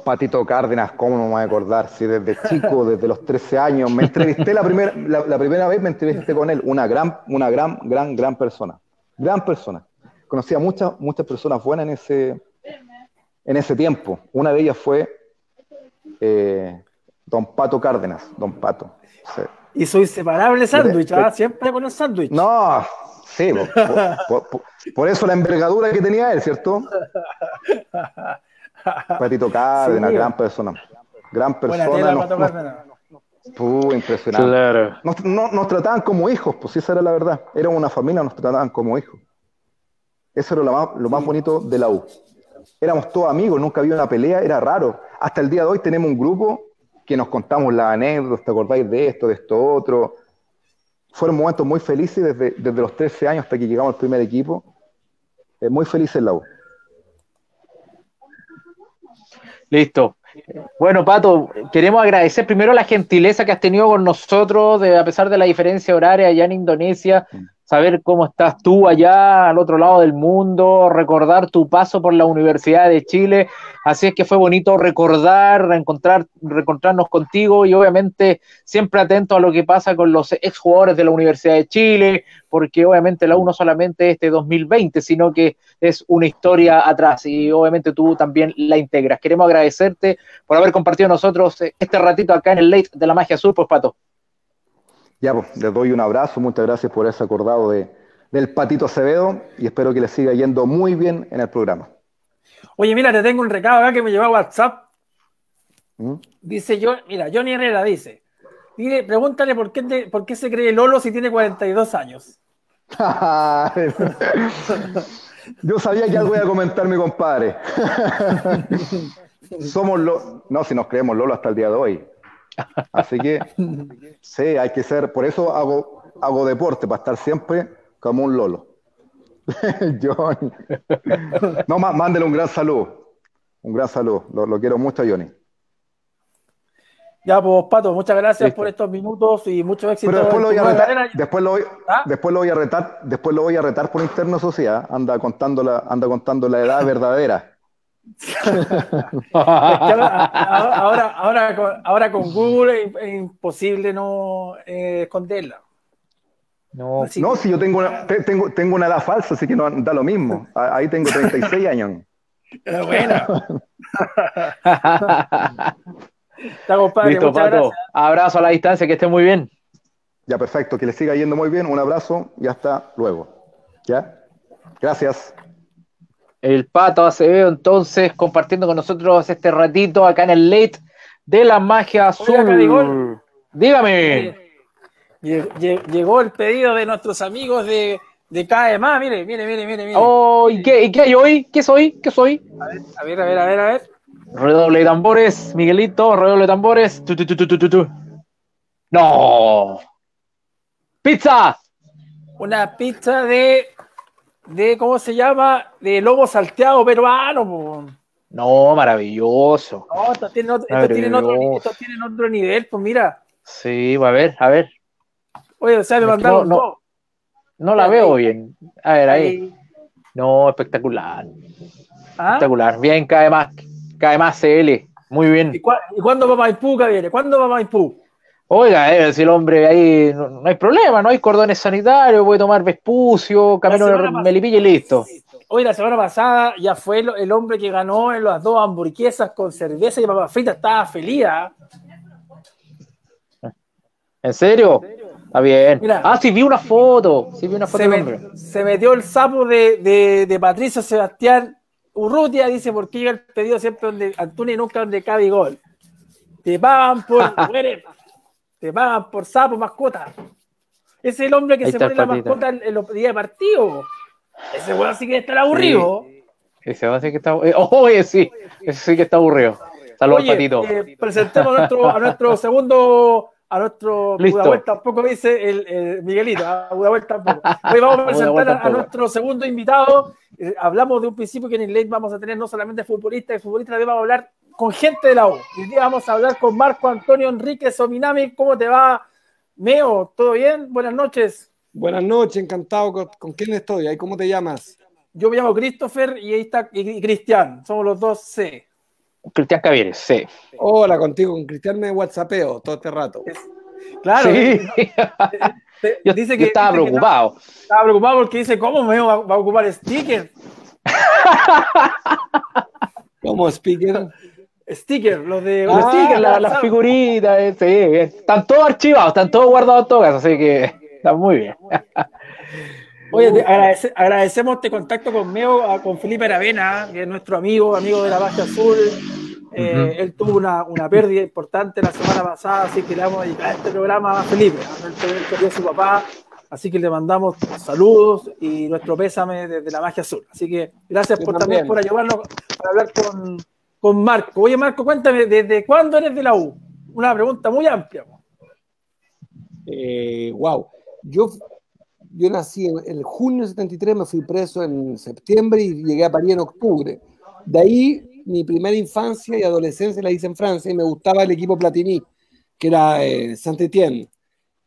Patito Cárdenas, ¿cómo no me voy a acordar? Si desde chico, desde los 13 años, me entrevisté la, primera la, primera vez, me entrevisté con él, una gran, una gran, gran, gran persona. Gran persona. Conocí a muchas, muchas personas buenas en ese, en ese tiempo. Una de ellas fue eh, Don Pato Cárdenas, Don Pato. Y su inseparable sándwich, ¿ah? siempre con el sándwich. No, sí, por, eso la envergadura que tenía él, ¿cierto? [laughs] Patito Cárdenas, gran persona. Gran persona. Nos, impresionante. Nos, trataban como hijos, pues esa era la verdad. Era una familia, nos trataban como hijos. Eso era lo más, lo más bonito de la U. Éramos todos amigos, nunca había una pelea, era raro. Hasta el día de hoy tenemos un grupo que nos contamos las anécdotas, ¿te acordáis de esto, de esto otro? Fueron momentos muy felices desde, desde los 13 años hasta que llegamos al primer equipo. Eh, muy felices la U. Listo. Bueno, Pato, queremos agradecer primero la gentileza que has tenido con nosotros, de, a pesar de la diferencia horaria allá en Indonesia, saber cómo estás tú allá al otro lado del mundo, recordar tu paso por la Universidad de Chile. Así es que fue bonito recordar, reencontrar, reencontrarnos contigo y obviamente siempre atento a lo que pasa con los exjugadores de la Universidad de Chile, porque obviamente la U no solamente es este 2020, sino que es una historia atrás y obviamente tú también la integras. Queremos agradecerte por haber compartido nosotros este ratito acá en el Late de la Magia Sur, pues Pato. Ya, pues, les doy un abrazo, muchas gracias por ese acordado de, del Patito Acevedo y espero que les siga yendo muy bien en el programa. Oye, mira, te tengo un recado acá que me llevó a WhatsApp. ¿Mm? Dice yo, mira, Johnny Herrera dice, dile, pregúntale por qué, por qué se cree Lolo si tiene 42 años. [laughs] yo sabía que algo iba a comentar mi compadre. [laughs] Somos los, no, si nos creemos Lolo hasta el día de hoy. Así que, [laughs] sí, hay que ser, por eso hago, hago deporte, para estar siempre como un lolo. [laughs] Johnny. No, mándele un gran saludo. Un gran saludo. Lo, quiero mucho, Johnny. Ya, pues, Pato, muchas gracias por estos minutos y mucho éxito. después lo voy a retar, después lo voy, ¿Ah? después lo voy a retar, después lo voy a retar por interno sociedad. Anda contando la, anda contando la edad verdadera. Ahora, ahora, con, ahora con Google es, imposible no eh, esconderla. No, no si yo tengo una, tengo, tengo una edad falsa, así que no da lo mismo. Ahí tengo 36 [laughs] años. Bueno. [laughs] Listo, Pato. Abrazo a la distancia, que esté muy bien. Ya, perfecto. Que le siga yendo muy bien. Un abrazo y hasta luego. ¿Ya? Gracias el Pato Acevedo, entonces, compartiendo con nosotros este ratito acá en el late de la magia azul. Dígame. Llegó el pedido de nuestros amigos de, de KMA, mire, mire, mire, mire. Oh, ¿y qué, ¿y qué hay hoy? ¿Qué soy? ¿Qué soy? A ver, a ver, a ver, a ver. Redoble de tambores, Miguelito, redoble de tambores. no. Pizza. Una pizza de de, ¿cómo se llama? De lobo salteado peruano. No, maravilloso. No, estos tienen, otro, tienen otro, nivel, pues mira. Sí, va a ver, a ver. Oye, o sea, me mandaron no, no, la veo bien. A ver, ahí. No, espectacular. ¿Ah? Espectacular. Bien, cae más, cae más CL. Muy bien. ¿Y, cuándo va Maipú, viene? ¿Cuándo va Maipú? Oiga, eh, si el hombre ahí no, hay problema, no hay cordones sanitarios, puede tomar Vespucio, camino de Melipilla y listo. Hoy la semana pasada ya fue el, hombre que ganó en las dos hamburguesas con cerveza y papas fritas, estaba feliz. ¿ah? ¿En serio? Está bien. ah, sí, vi una foto. Sí, vi una foto se, metió el sapo de, de, Patricio Sebastián Urrutia, dice, porque llega el pedido siempre donde Antonio y nunca donde cabe gol. Te pagan por. [laughs] Te pagan por sapo mascota. Ese es el hombre que se pone la mascota en, los días de partido. Ese weón sí que está aburrido. Ese weón sí que está aburrido. Eh, oye, sí. Ese sí que está aburrido. Saludos, Patito. Eh, presentemos a nuestro, a nuestro segundo a nuestro Budahuel tampoco dice el, Miguelito, a Budahuel tampoco. Hoy vamos a [laughs] presentar a, nuestro segundo invitado. Eh, hablamos de un principio que en inglés vamos a tener no solamente futbolistas y futbolistas, también vamos a hablar con gente de la U. Hoy día vamos a hablar con Marco Antonio Enrique Sominami. ¿Cómo te va, Meo? ¿Todo bien? Buenas noches. Buenas noches, encantado. ¿Con, quién estoy? ¿Ahí cómo te llamas? Yo me llamo Christopher y ahí está y Cristian. Somos los dos C. Cristian Cavieres, sí. Hola, contigo, con Cristian me whatsappeo todo este rato. Claro. [laughs] yo, dice que, estaba preocupado. estaba preocupado porque dice, ¿cómo me va, a ocupar sticker? [laughs] ¿Cómo sticker? [laughs] Sticker, los de... Los stickers, las figuritas, eh, sí, están todos archivados, están todos guardados en todo caso, así que está muy bien. [laughs] Oye, agradecemos este contacto con Meo, con Felipe Aravena, que es nuestro amigo, amigo de la Baja Azul. Eh, él tuvo una, una, pérdida importante la semana pasada, así que le vamos a dedicar este programa a Felipe. Él perdió a su papá, así que le mandamos saludos y nuestro pésame desde la Magia Azul. Así que gracias por, también por ayudarnos para hablar con, con Marco. Oye, Marco, cuéntame, ¿desde cuándo eres de la U? Una pregunta muy amplia. Eh, wow. Yo yo nací en, el junio de 73, me fui preso en septiembre y llegué a París en octubre. De ahí mi primera infancia y adolescencia la hice en Francia y me gustaba el equipo Platini, que era eh, Saint-Étienne.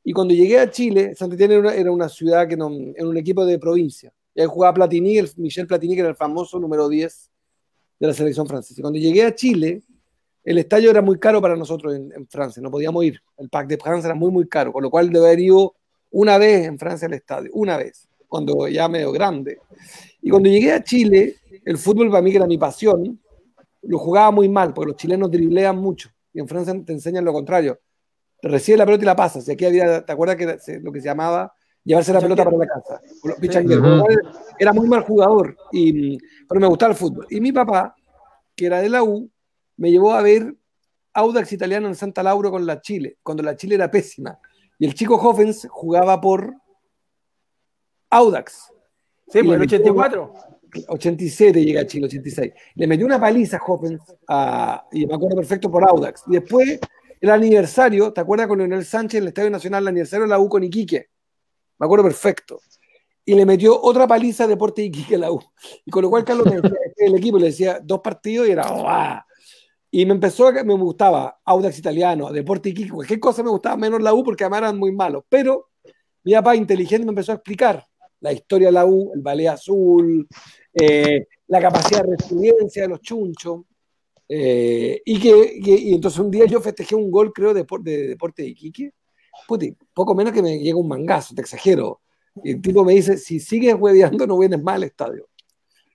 Y cuando llegué a Chile, Saint-Étienne era, una, ciudad que era un equipo de provincia. Y ahí jugaba Platini, el Michel Platini, que era el famoso número 10 de la selección francesa. Y cuando llegué a Chile, el estadio era muy caro para nosotros en, Francia, no podíamos ir. El Pack de France era muy, muy caro, con lo cual debe haber ido una vez en Francia al estadio, una vez, cuando ya medio grande. Y cuando llegué a Chile, el fútbol para mí que era mi pasión, lo jugaba muy mal, porque los chilenos driblean mucho, y en Francia te enseñan lo contrario. Recibe la pelota y la pasas, y aquí había, ¿te acuerdas que lo que se llamaba llevarse la pelota para la casa? Era muy mal jugador, y, pero me gustaba el fútbol. Y mi papá, que era de la U, me llevó a ver Audax italiano en Santa Laura con la Chile, cuando la Chile era pésima. Y el chico Hoffens jugaba por Audax. Sí, por el 84. 87 llega a Chile, 86. Le metió una paliza a Hoffens, y me acuerdo perfecto, por Audax. Y después, el aniversario, ¿te acuerdas con Leonel Sánchez en el Estadio Nacional, el aniversario de la U con Iquique? Me acuerdo perfecto. Y le metió otra paliza a Deporte Iquique a la U. Y con lo cual Carlos me este el equipo le decía dos partidos y era, ¡oh, y me empezó a me gustaba Audax Italiano, Deporte Iquique, cualquier cosa me gustaba menos la U porque además eran muy malos. Pero mi papá inteligente me empezó a explicar la historia de la U, el ballet azul, eh, la capacidad de resiliencia de los chunchos. Eh, y que y, entonces un día yo festejé un gol, creo, de, de Deporte de Iquique. Puti, poco menos que me llega un mangazo, te exagero. Y el tipo me dice, si sigues hueveando no vienes más al estadio.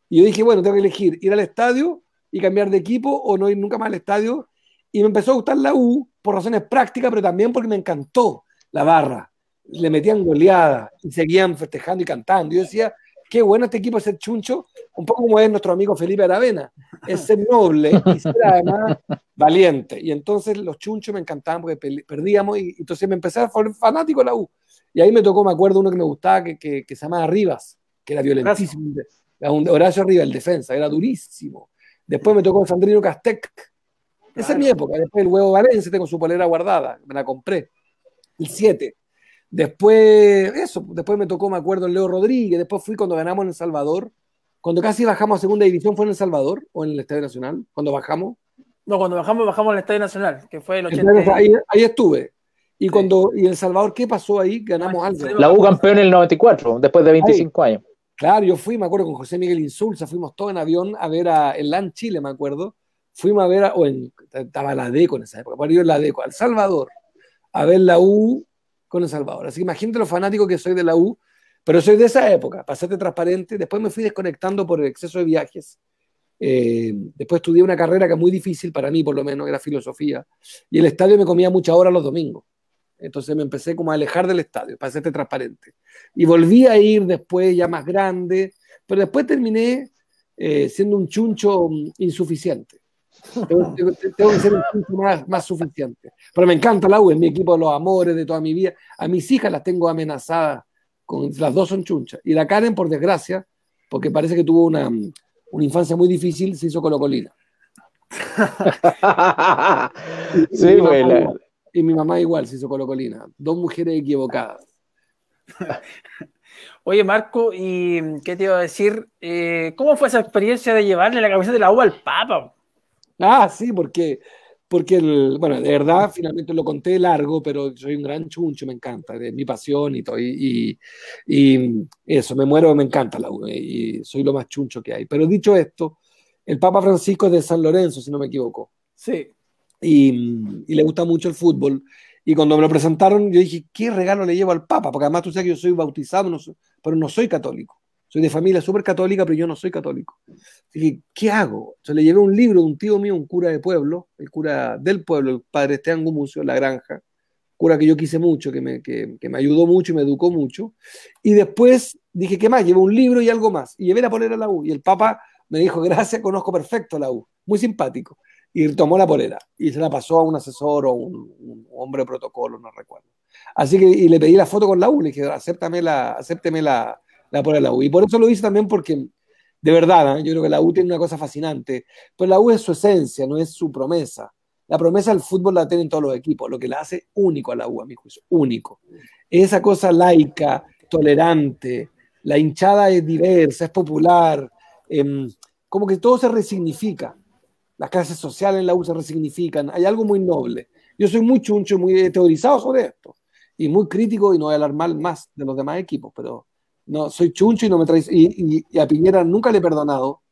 Y yo dije, bueno, tengo que elegir ir al estadio y cambiar de equipo o no ir nunca más al estadio. Y me empezó a gustar la U por razones prácticas, pero también porque me encantó la barra. Le metían goleadas y seguían festejando y cantando. Yo decía, qué bueno este equipo es ser chuncho, un poco como es nuestro amigo Felipe Aravena, es ser noble y ser además valiente. Y entonces los chunchos me encantaban porque perdíamos y entonces me empecé a ser fanático de la U. Y ahí me tocó, me acuerdo uno que me gustaba, que, que, que se llamaba Rivas, que era violentísimo. Horacio Rivas, el defensa, era durísimo. Después me tocó Sandrino Castec. Esa es mi época. Después el huevo Valencia, tengo su polera guardada, me la compré. El 7. Después, eso, después me tocó, me acuerdo, el Leo Rodríguez. Después fui cuando ganamos en El Salvador. Cuando casi bajamos a segunda división, ¿fue en El Salvador o en el Estadio Nacional? Cuando bajamos. No, cuando bajamos, bajamos en el Estadio Nacional, que fue el 80. Ahí, ahí estuve. Y cuando y El Salvador, ¿qué pasó ahí? Ganamos algo. La U campeón en el 94, después de 25 años. Claro, yo fui, me acuerdo, con José Miguel Insulza, fuimos todos en avión a ver a, en LAN Chile, me acuerdo. Fuimos a ver, a, o en, estaba la DECO en esa época, pero yo en la DECO, al Salvador, a ver la U con El Salvador. Así que imagínate lo fanático que soy de la U, pero soy de esa época, para serte transparente. Después me fui desconectando por el exceso de viajes. Eh, después estudié una carrera que es muy difícil para mí, por lo menos, era filosofía. Y el estadio me comía mucha hora los domingos. Entonces me empecé como a alejar del estadio, para serte transparente. Y volví a ir después ya más grande, pero después terminé eh, siendo un chuncho mm, insuficiente. Tengo, que ser un chuncho más, más, suficiente. Pero me encanta la U, es mi equipo de los amores de toda mi vida. A mis hijas las tengo amenazadas, con, las dos son chunchas. Y la Karen, por desgracia, porque parece que tuvo una, una infancia muy difícil, se hizo colocolina. [laughs] sí, bueno Y mi mamá igual se hizo colocolina. Dos mujeres equivocadas. [laughs] Oye, Marco, ¿y qué te iba a decir? Eh, ¿Cómo fue esa experiencia de llevarle la cabeza de la uva al Papa? Ah, sí, porque, porque el, bueno, de verdad, finalmente lo conté largo, pero soy un gran chuncho, me encanta, es mi pasión y todo. Y, y, eso, me muero, me encanta la uva y soy lo más chuncho que hay. Pero dicho esto, el Papa Francisco es de San Lorenzo, si no me equivoco. Sí. Y, y le gusta mucho el fútbol. Y cuando me lo presentaron, yo dije, ¿qué regalo le llevo al Papa? Porque además tú sabes que yo soy bautizado, no soy, pero no soy católico. Soy de familia súper católica, pero yo no soy católico. Dije, ¿qué hago? Se le llevé un libro de un tío mío, un cura de pueblo, el cura del pueblo, el padre Esteban Gumucio, la granja, cura que yo quise mucho, que me, que, que me ayudó mucho y me educó mucho. Y después dije, ¿qué más? Llevé un libro y algo más. Y llevé la polera a la U. Y el Papa me dijo, gracias, conozco perfecto la U. Muy simpático y tomó la polera y se la pasó a un asesor o un, un hombre de protocolo, no recuerdo. Así que y le pedí la foto con la U, le dije, acéptame la, acépteme la, la de la U. Y por eso lo hice también porque, de verdad, ¿eh? yo creo que la U tiene una cosa fascinante, pues la U es su esencia, no es su promesa. La promesa del fútbol la tienen todos los equipos, lo que la hace único a la U, a mi juicio, único. Esa cosa laica, tolerante, la hinchada es diversa, es popular, eh, como que todo se resignifica las clases sociales en la U se resignifican, hay algo muy noble. Yo soy muy chuncho, muy teorizado sobre esto, y muy crítico, y no voy a alarmar más de los demás equipos, pero no, soy chuncho y no me traes, y, y, y, a Piñera nunca le he perdonado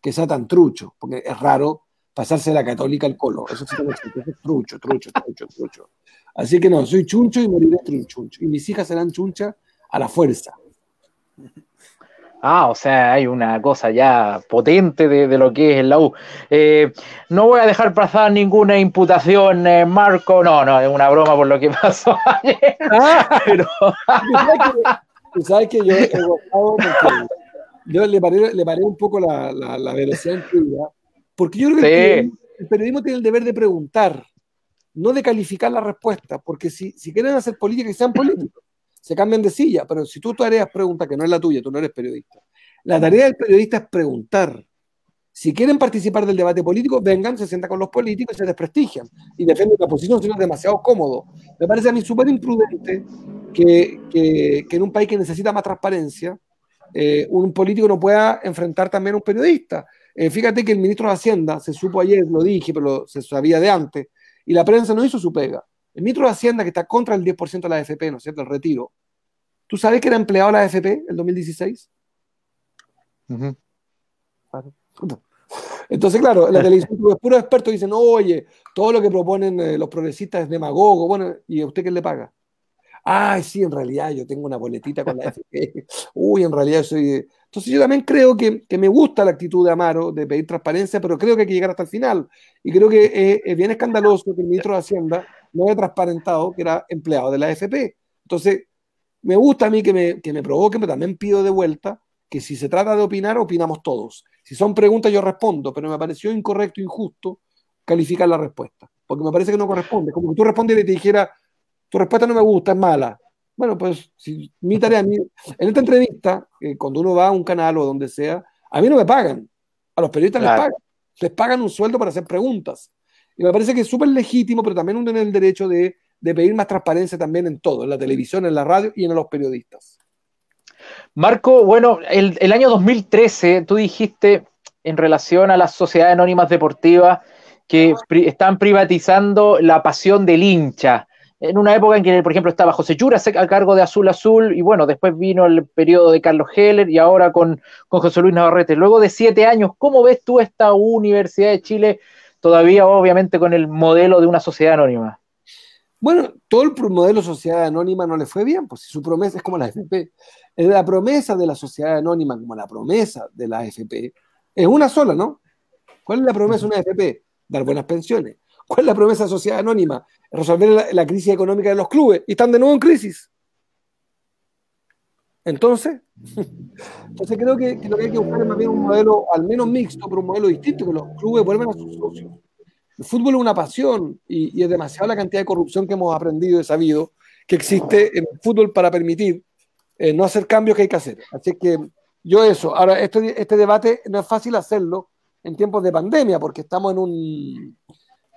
que sea tan trucho, porque es raro pasarse la católica al colo, eso sí es trucho, trucho, trucho, trucho. Así que no, soy chuncho y moriré chuncho, y mis hijas serán chunchas a la fuerza. Ah, o sea, hay una cosa ya potente de, de lo que es el la U. Eh, no voy a dejar pasar ninguna imputación, eh, Marco. No, no, es una broma por lo que pasó [laughs] ayer. Ah, pero... [laughs] Tú sabes que yo he gozado porque yo le paré, le paré un poco la, la, la velocidad en tuya, porque yo creo que sí. el, periodismo tiene el deber de preguntar, no de calificar la respuesta, porque si, si quieren hacer política, que sean políticos se cambian de silla, pero si tú tareas preguntas que no es la tuya, tú no eres periodista. La tarea del periodista es preguntar. Si quieren participar del debate político, vengan, se sientan con los políticos y se desprestigian y defienden una posición, si no es demasiado cómodo. Me parece a mí súper imprudente que, que, que, en un país que necesita más transparencia, eh, un político no pueda enfrentar también a un periodista. Eh, fíjate que el ministro de Hacienda, se supo ayer, lo dije, pero se sabía de antes, y la prensa no hizo su pega. El ministro de Hacienda, que está contra el 10% de la AFP, ¿no es cierto?, el retiro. ¿Tú sabes que era empleado de la AFP el 2016? Uh -huh. Entonces, claro, la televisión, [laughs] los puros expertos dicen, oye, todo lo que proponen eh, los progresistas es demagogo. Bueno, ¿y a usted qué le paga? Ay, sí, en realidad yo tengo una boletita con la AFP. [laughs] Uy, en realidad soy. Entonces, yo también creo que, que, me gusta la actitud de Amaro de pedir transparencia, pero creo que hay que llegar hasta el final. Y creo que es, es bien escandaloso que el ministro de Hacienda no haya transparentado que era empleado de la AFP. Entonces, me gusta a mí que me, que me provoquen, pero también pido de vuelta que si se trata de opinar, opinamos todos. Si son preguntas, yo respondo, pero me pareció incorrecto, injusto calificar la respuesta, porque me parece que no corresponde. Como que tú respondes y te dijera, tu respuesta no me gusta, es mala. Bueno, pues si, mi tarea, mi, en esta entrevista, eh, cuando uno va a un canal o donde sea, a mí no me pagan, a los periodistas claro. les pagan. Les pagan un sueldo para hacer preguntas. Y me parece que es súper legítimo, pero también uno tiene el derecho de, de pedir más transparencia también en todo, en la televisión, en la radio y en los periodistas. Marco, bueno, el, el, año 2013 tú dijiste en relación a las sociedades anónimas deportivas que pri están privatizando la pasión del hincha. En una época en que, por ejemplo, estaba José Churasek a cargo de Azul Azul, y bueno, después vino el periodo de Carlos Heller y ahora con, con José Luis Navarrete. Luego de siete años, ¿cómo ves tú esta Universidad de Chile todavía, obviamente, con el modelo de una sociedad anónima? Bueno, todo el modelo sociedad anónima no le fue bien, pues su promesa es como la FP. La promesa de la sociedad anónima, como la promesa de la AFP, es una sola, ¿no? ¿Cuál es la promesa de una AFP? Dar buenas pensiones. ¿Cuál es la promesa de la sociedad anónima? Resolver la, la, crisis económica de los clubes. Y están de nuevo en crisis. Entonces, [laughs] entonces creo que, lo que hay que buscar es más bien un modelo al menos mixto, pero un modelo distinto, que los clubes vuelvan a sus socios. El fútbol es una pasión y, y es demasiada la cantidad de corrupción que hemos aprendido y sabido que existe en el fútbol para permitir eh, no hacer cambios que hay que hacer. Así que yo eso. Ahora, este, este debate no es fácil hacerlo en tiempos de pandemia porque estamos en un,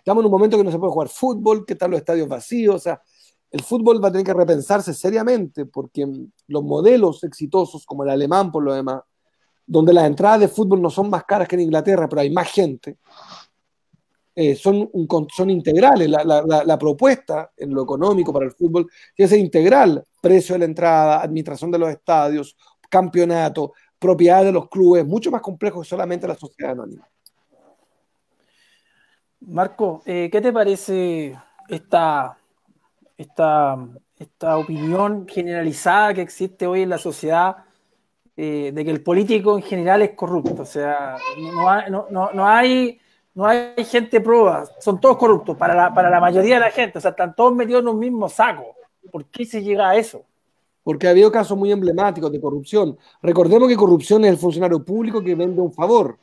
Estamos en un momento que no se puede jugar fútbol, que están los estadios vacíos, o sea, el fútbol va a tener que repensarse seriamente porque los modelos exitosos, como el alemán por lo demás, donde las entradas de fútbol no son más caras que en Inglaterra, pero hay más gente, eh, son, son integrales. La, propuesta en lo económico para el fútbol tiene que ser integral. Precio de la entrada, administración de los estadios, campeonato, propiedad de los clubes, mucho más complejo que solamente la sociedad anónima. Marco, eh, ¿qué te parece esta, esta, esta opinión generalizada que existe hoy en la sociedad eh, de que el político en general es corrupto? O sea, no, no hay no hay gente prueba, son todos corruptos para la, para la mayoría de la gente, o sea, están todos metidos en un mismo saco. ¿Por qué se llega a eso? Porque ha habido casos muy emblemáticos de corrupción. Recordemos que corrupción es el funcionario público que vende un favor.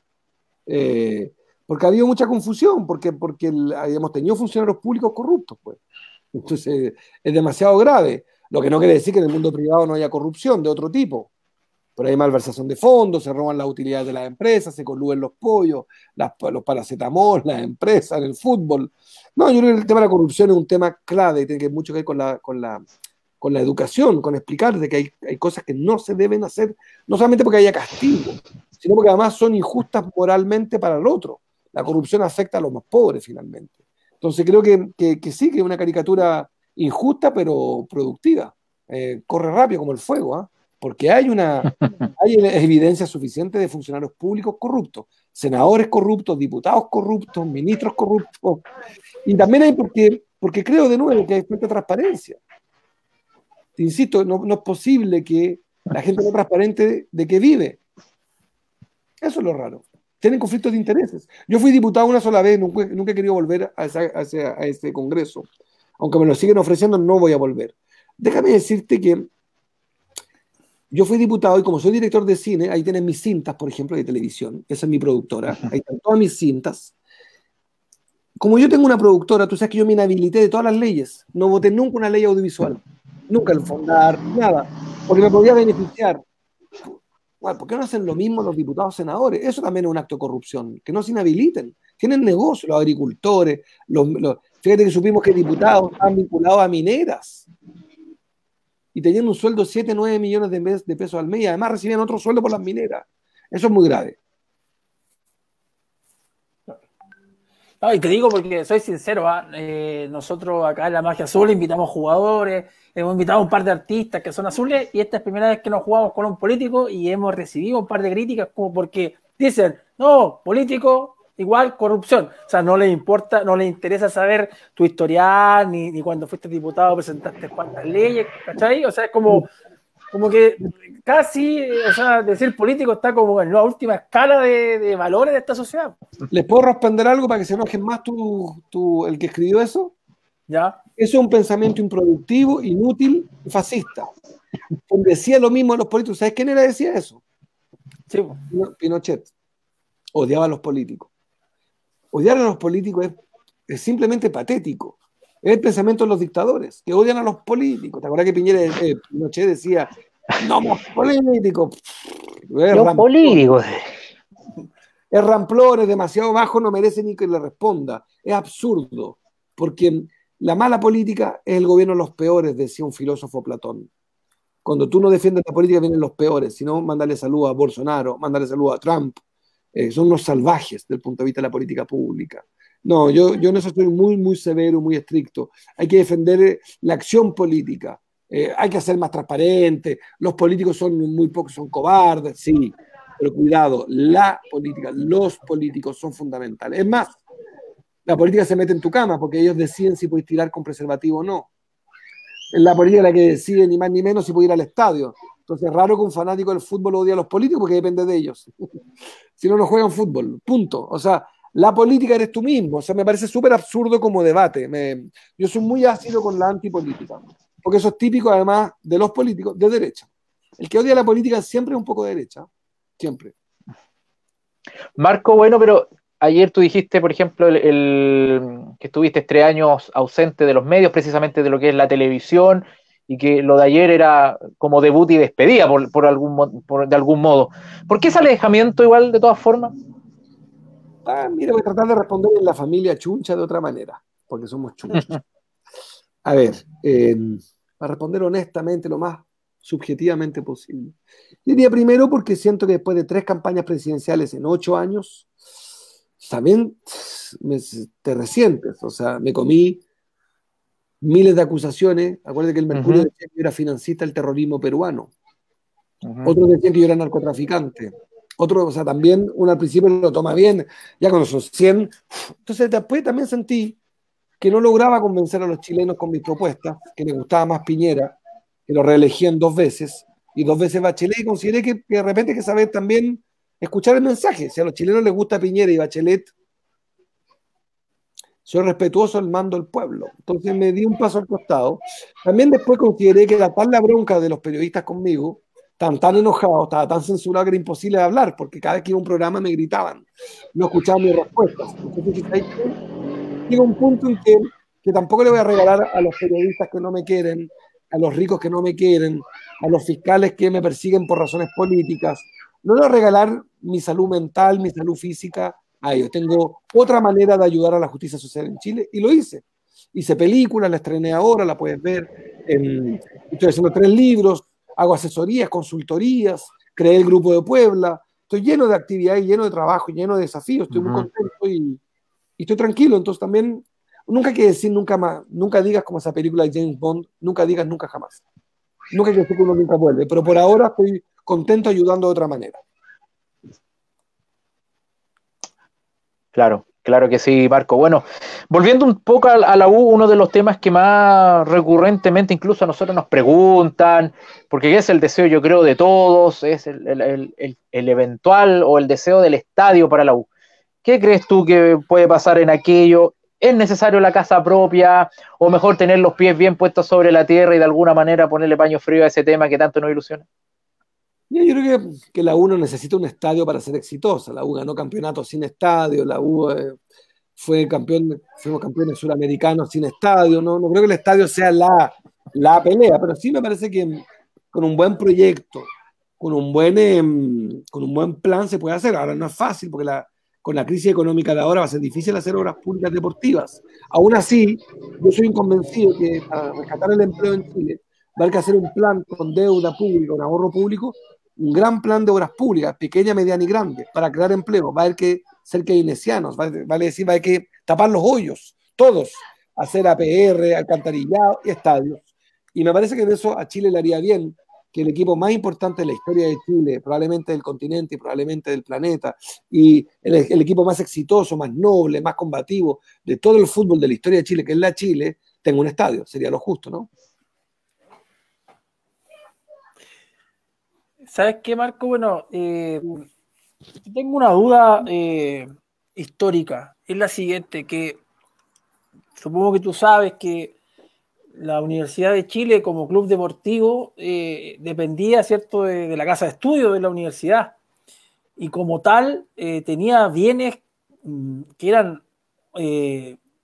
Eh, porque ha habido mucha confusión, porque, porque habíamos tenido funcionarios públicos corruptos, pues. Entonces, es demasiado grave. Lo que no quiere decir que en el mundo privado no haya corrupción de otro tipo pero hay malversación de fondos, se roban las utilidades de las empresas, se coluden los pollos, los paracetamol, las empresas, el fútbol. No, yo creo que el tema de la corrupción es un tema clave y tiene mucho que ver con la, con la, con la educación, con explicar de que hay, hay, cosas que no se deben hacer, no solamente porque haya castigo, sino porque además son injustas moralmente para el otro. La corrupción afecta a los más pobres finalmente. Entonces creo que, que, sí, que es una caricatura injusta pero productiva. Eh, corre rápido como el fuego. ¿ah? porque hay una [laughs] hay evidencia suficiente de funcionarios públicos corruptos, senadores corruptos, diputados corruptos, ministros corruptos, y también hay porque, porque creo de nuevo que hay falta de transparencia. Te insisto, no, es posible que la gente no transparente de qué vive. Eso es lo raro. Tienen conflictos de intereses. Yo fui diputado una sola vez, nunca, nunca he querido volver a, a ese Congreso. Aunque me lo siguen ofreciendo, no voy a volver. Déjame decirte que yo fui diputado y como soy director de cine, ahí tienen mis cintas, por ejemplo, de televisión. Esa es mi productora. Ahí están todas mis cintas. Como yo tengo una productora, tú sabes que yo me inhabilité de todas las leyes. No voté nunca una ley audiovisual. Nunca el fondar, nada. Porque me podía beneficiar. Bueno, ¿por qué no hacen lo mismo los diputados senadores? Eso también es un acto de corrupción. Que no se inhabiliten. Tienen negocio los agricultores. Los, fíjate que supimos que diputados están vinculados a mineras y tenían un sueldo de 7, 9 millones de, pesos al mes y además recibían otro sueldo por las mineras. Eso es muy grave. Y te digo porque soy sincero, ¿ah? eh, nosotros acá en la Magia Azul invitamos jugadores, hemos invitado a un par de artistas que son azules y esta es la primera vez que nos jugamos con un político y hemos recibido un par de críticas como porque dicen, no, político igual corrupción. O sea, no le importa, no le interesa saber tu historial, ni, ni cuando fuiste diputado presentaste cuántas leyes, ¿cachai? O sea, es como, como que casi, o sea, decir político está como en la última escala de, valores de esta sociedad. ¿Les puedo responder algo para que se enojen más tú, el que escribió eso? Ya. Eso es un pensamiento improductivo, inútil y fascista. Decía lo mismo a los políticos. ¿Sabes quién era decía eso? Sí. Pinochet. Odiaba a los políticos odiar a los políticos es, simplemente patético. Es el pensamiento de los dictadores, que odian a los políticos. ¿Te acuerdas que Piñera eh, Pinochet decía, no más políticos? Los políticos. Es ramplón, es demasiado bajo, no merece ni que le responda. Es absurdo, porque la mala política es el gobierno de los peores, decía un filósofo Platón. Cuando tú no defiendes la política vienen los peores, si no, mándale salud a Bolsonaro, mándale salud a Trump, eh, son unos salvajes desde el punto de vista de la política pública. No, yo, yo en eso estoy muy, muy severo, muy estricto. Hay que defender eh, la acción política. Eh, hay que ser más transparente. Los políticos son muy pocos, son cobardes, sí. Pero cuidado, la política, los políticos son fundamentales. Es más, la política se mete en tu cama porque ellos deciden si puedes tirar con preservativo o no. Es la política la que decide ni más ni menos si puede ir al estadio. Entonces es raro que un fanático del fútbol odie a los políticos porque depende de ellos. [laughs] si no, no juegan fútbol. Punto. O sea, la política eres tú mismo. O sea, me parece súper absurdo como debate. yo soy muy ácido con la antipolítica. Porque eso es típico, además, de los políticos de derecha. El que odia la política siempre es un poco de derecha. Siempre. Marco, bueno, pero ayer tú dijiste, por ejemplo, el, que estuviste tres años ausente de los medios, precisamente de lo que es la televisión y que lo de ayer era como debut y despedida por, algún, de algún modo. ¿Por qué ese alejamiento igual de todas formas? Ah, mira, voy a tratar de responder en la familia chuncha de otra manera, porque somos chunchos. [laughs] A ver, eh, para responder honestamente, lo más subjetivamente posible. Diría primero porque siento que después de tres campañas presidenciales en ocho años, también me, te resientes. O sea, me comí miles de acusaciones. Acuérdate que el Mercurio decía que yo era financista del terrorismo peruano. Otros decían que yo era narcotraficante. Otro, o sea, también uno al principio lo toma bien, ya con esos 100. Entonces después también sentí que no lograba convencer a los chilenos con mis propuestas, que les gustaba más Piñera, que lo reelegían dos veces, y dos veces Bachelet, y consideré que, de repente hay que saber también escuchar el mensaje. Si a los chilenos les gusta Piñera y Bachelet, soy respetuoso al mando del pueblo. Entonces me di un paso al costado. También después consideré que la tal bronca de los periodistas conmigo, estaban tan enojados, estaba tan censurado que era imposible de hablar, porque cada vez que iba a un programa me gritaban, no escuchaban mis respuestas. Entonces, llega un punto en que, que tampoco le voy a regalar a los periodistas que no me quieren, a los ricos que no me quieren, a los fiscales que me persiguen por razones políticas. No le voy a regalar mi salud mental, mi salud física a ellos. Tengo otra manera de ayudar a la justicia social en Chile y lo hice. Hice películas, la estrené ahora, la puedes ver. En, estoy haciendo tres libros, hago asesorías, consultorías, creé el grupo de Puebla. Estoy lleno de actividades, lleno de trabajo, lleno de desafíos. Estoy muy contento y, y estoy tranquilo, entonces también nunca hay que decir nunca más, nunca digas como esa película de James Bond, nunca digas nunca jamás. Nunca hay que decir que uno nunca vuelve, pero por ahora estoy contento ayudando de otra manera. Claro, claro que sí, Marco. Bueno, volviendo un poco a, la U, uno de los temas que más recurrentemente incluso a nosotros nos preguntan, porque es el deseo yo creo de todos, es el, el eventual o el deseo del estadio para la U. ¿Qué crees tú que puede pasar en aquello? ¿Es necesario la casa propia o mejor tener los pies bien puestos sobre la tierra y de alguna manera ponerle paño frío a ese tema que tanto nos ilusiona? Yo creo que, que la U no necesita un estadio para ser exitosa. La U ganó campeonatos sin estadio, la U eh, fue campeón, fuimos campeones suramericanos sin estadio. No, no creo que el estadio sea la, la pelea, pero sí me parece que con un buen proyecto, con un buen, em, con un buen plan se puede hacer. Ahora no es fácil porque la, con la crisis económica de ahora va a ser difícil hacer obras públicas deportivas. Aún así, yo soy convencido que para rescatar el empleo en Chile va a haber que hacer un plan con deuda pública, con ahorro público, un gran plan de obras públicas, pequeña, mediana y grande, para crear empleo. Va a haber que ser keynesianos, vale, decir, va a haber que tapar los hoyos, todos, hacer APR, alcantarillado y estadios. Y me parece que de eso a Chile le haría bien que el equipo más importante de la historia de Chile, probablemente del continente y probablemente del planeta, y el, equipo más exitoso, más noble, más combativo de todo el fútbol de la historia de Chile, que es la Chile, tenga un estadio. Sería lo justo, ¿no? ¿Sabes qué, Marco? Bueno, eh, tengo una duda eh, histórica. Es la siguiente, que supongo que tú sabes que la Universidad de Chile como club deportivo eh, dependía, ¿cierto?, de, la casa de estudio de la universidad. Y como tal, tenía bienes mm, que eran,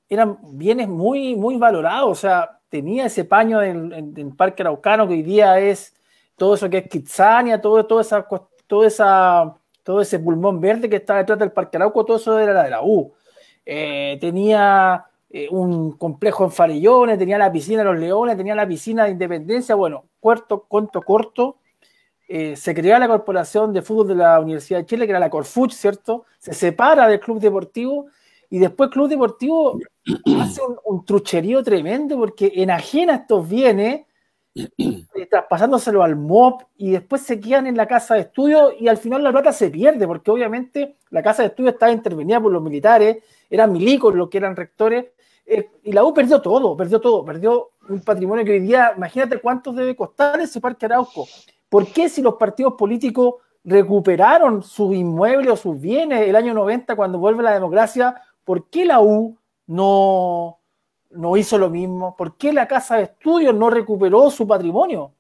eran bienes muy, muy valorados. O sea, tenía ese paño del, Parque Araucano que hoy día es todo eso que es Kitsania, todo, todo, esa, todo, esa, todo ese pulmón verde que está detrás del Parque Arauco, todo eso era de la U. tenía eh, un complejo en Farellones, tenía la piscina de los Leones, tenía la piscina de Independencia. Bueno, cuarto, conto corto, eh, se crea la Corporación de Fútbol de la Universidad de Chile, que era la Corfuch, ¿cierto? Se separa del Club Deportivo y después Club Deportivo hace un, trucherío tremendo porque enajena estos bienes, [clears throat] eh, traspasándoselo al MOP y después se quedan en la casa de estudio y al final la plata se pierde porque obviamente la casa de estudio estaba intervenida por los militares, eran milicos los que eran rectores eh, y la U perdió todo, perdió todo, perdió un patrimonio que hoy día, imagínate cuánto debe costar ese Parque Arauco. ¿Por qué si los partidos políticos recuperaron sus inmuebles o sus bienes el año 90 cuando vuelve la democracia, por qué la U no, no hizo lo mismo? ¿Por qué la Casa de Estudios no recuperó su patrimonio?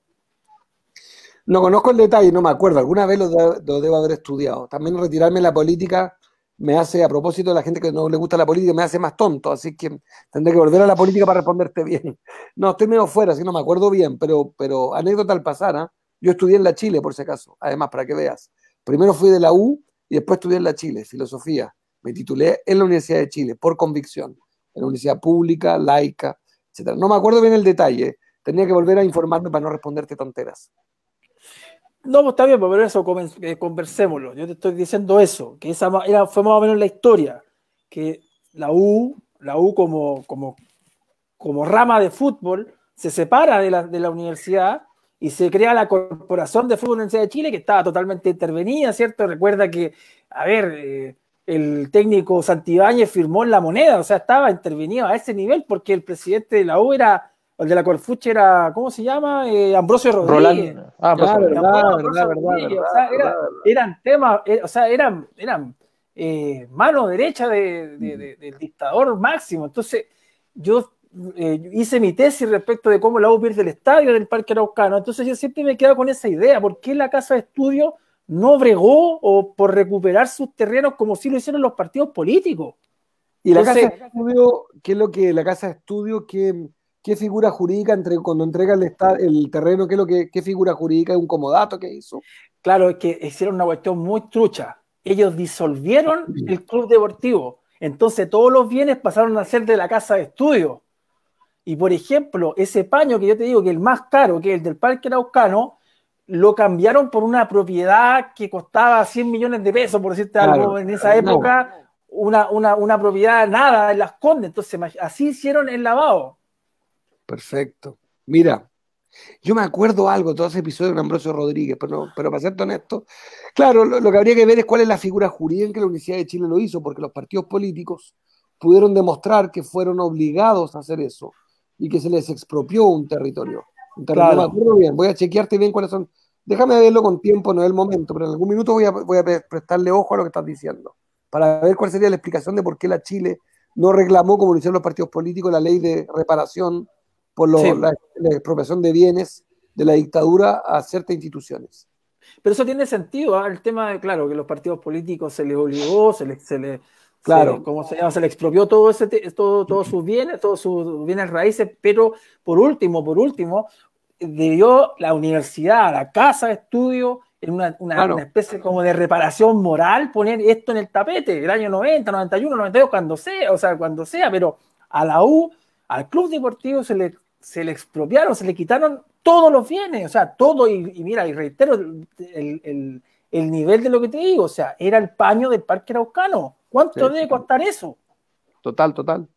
No conozco el detalle, no me acuerdo, alguna vez lo, lo debo haber estudiado. También retirarme de la política me hace, a propósito de la gente que no le gusta la política, me hace más tonto, así que tendré que volver a la política para responderte bien. [laughs] No, estoy medio fuera, así no me acuerdo bien, pero, pero anécdota al pasar, ¿ah? yo estudié en la Chile, por si acaso, además, para que veas. Primero fui de la U y después estudié en la Chile, filosofía. Me titulé en la Universidad de Chile, por convicción. En la universidad pública, laica, etc. No me acuerdo bien el detalle. Tenía que volver a informarme para no responderte tonteras. No, pues está bien, pues, pero eso eh, conversémoslo. Yo te estoy diciendo eso, que esa era, fue más o menos la historia, que la U, la U como, como, como rama de fútbol, se separa de la, de la universidad y se crea la Corporación de Fútbol de Chile, que estaba totalmente intervenida, ¿cierto? Recuerda que, a ver, eh, el técnico Santibáñez firmó en la moneda, o sea, estaba intervenido a ese nivel porque el presidente de la U era el de la Corfuche era, ¿cómo se llama? Eh, Ambrosio Rodríguez. Ah, claro, verdad, verdad, verdad, Eran temas, eh, o sea, eran, eran eh, mano derecha de, del dictador máximo. Entonces, yo hice mi tesis respecto de cómo la U pierde el estadio del Parque Araucano. Entonces, yo siempre me quedo con esa idea. ¿Por qué la Casa de Estudio no bregó o por recuperar sus terrenos como si lo hicieron los partidos políticos? Y la Casa de Estudio, ¿qué es lo que la Casa de Estudio que qué figura jurídica entre, cuando entrega el, el terreno, qué, lo que, qué figura jurídica es un comodato que hizo. Claro, es que hicieron una cuestión muy trucha. Ellos disolvieron el club deportivo. Entonces todos los bienes pasaron a ser de la casa de estudio. Y por ejemplo, ese paño que yo te digo que es el más caro, que es el del Parque Araucano, lo cambiaron por una propiedad que costaba 100 millones de pesos, por decirte algo, en esa época, una, una, una propiedad nada en las Condes. Entonces, así hicieron el lavado. Perfecto. Mira, yo me acuerdo algo de todo ese episodio de Ambrosio Rodríguez, pero, pero para ser honesto, claro, lo, que habría que ver es cuál es la figura jurídica en que la Universidad de Chile lo hizo, porque los partidos políticos pudieron demostrar que fueron obligados a hacer eso y que se les expropió un territorio. No me acuerdo bien, voy a chequearte bien cuáles son. Déjame verlo con tiempo, no es el momento, pero en algún minuto voy a, voy a prestarle ojo a lo que estás diciendo, para ver cuál sería la explicación de por qué la Chile no reclamó, como lo hicieron los partidos políticos, la ley de reparación por la, expropiación de bienes de la dictadura a ciertas instituciones. Pero eso tiene sentido, ¿ah? el tema de, claro, que los partidos políticos se les obligó, se les, se les claro. ¿cómo se llama? Se le expropió todo ese, todo, todos sus bienes, todos sus bienes raíces, pero por último, por último, dio la universidad, la casa de estudio, en una, una, especie como de reparación moral, poner esto en el tapete, el año 90, 91, 92, cuando sea, o sea, cuando sea, pero a la U, al club deportivo se le se le expropiaron, se le quitaron todos los bienes, o sea, todo, y, mira, y reitero el, nivel de lo que te digo, o sea, era el paño del Parque Araucano. ¿Cuánto debe costar eso? Total, total.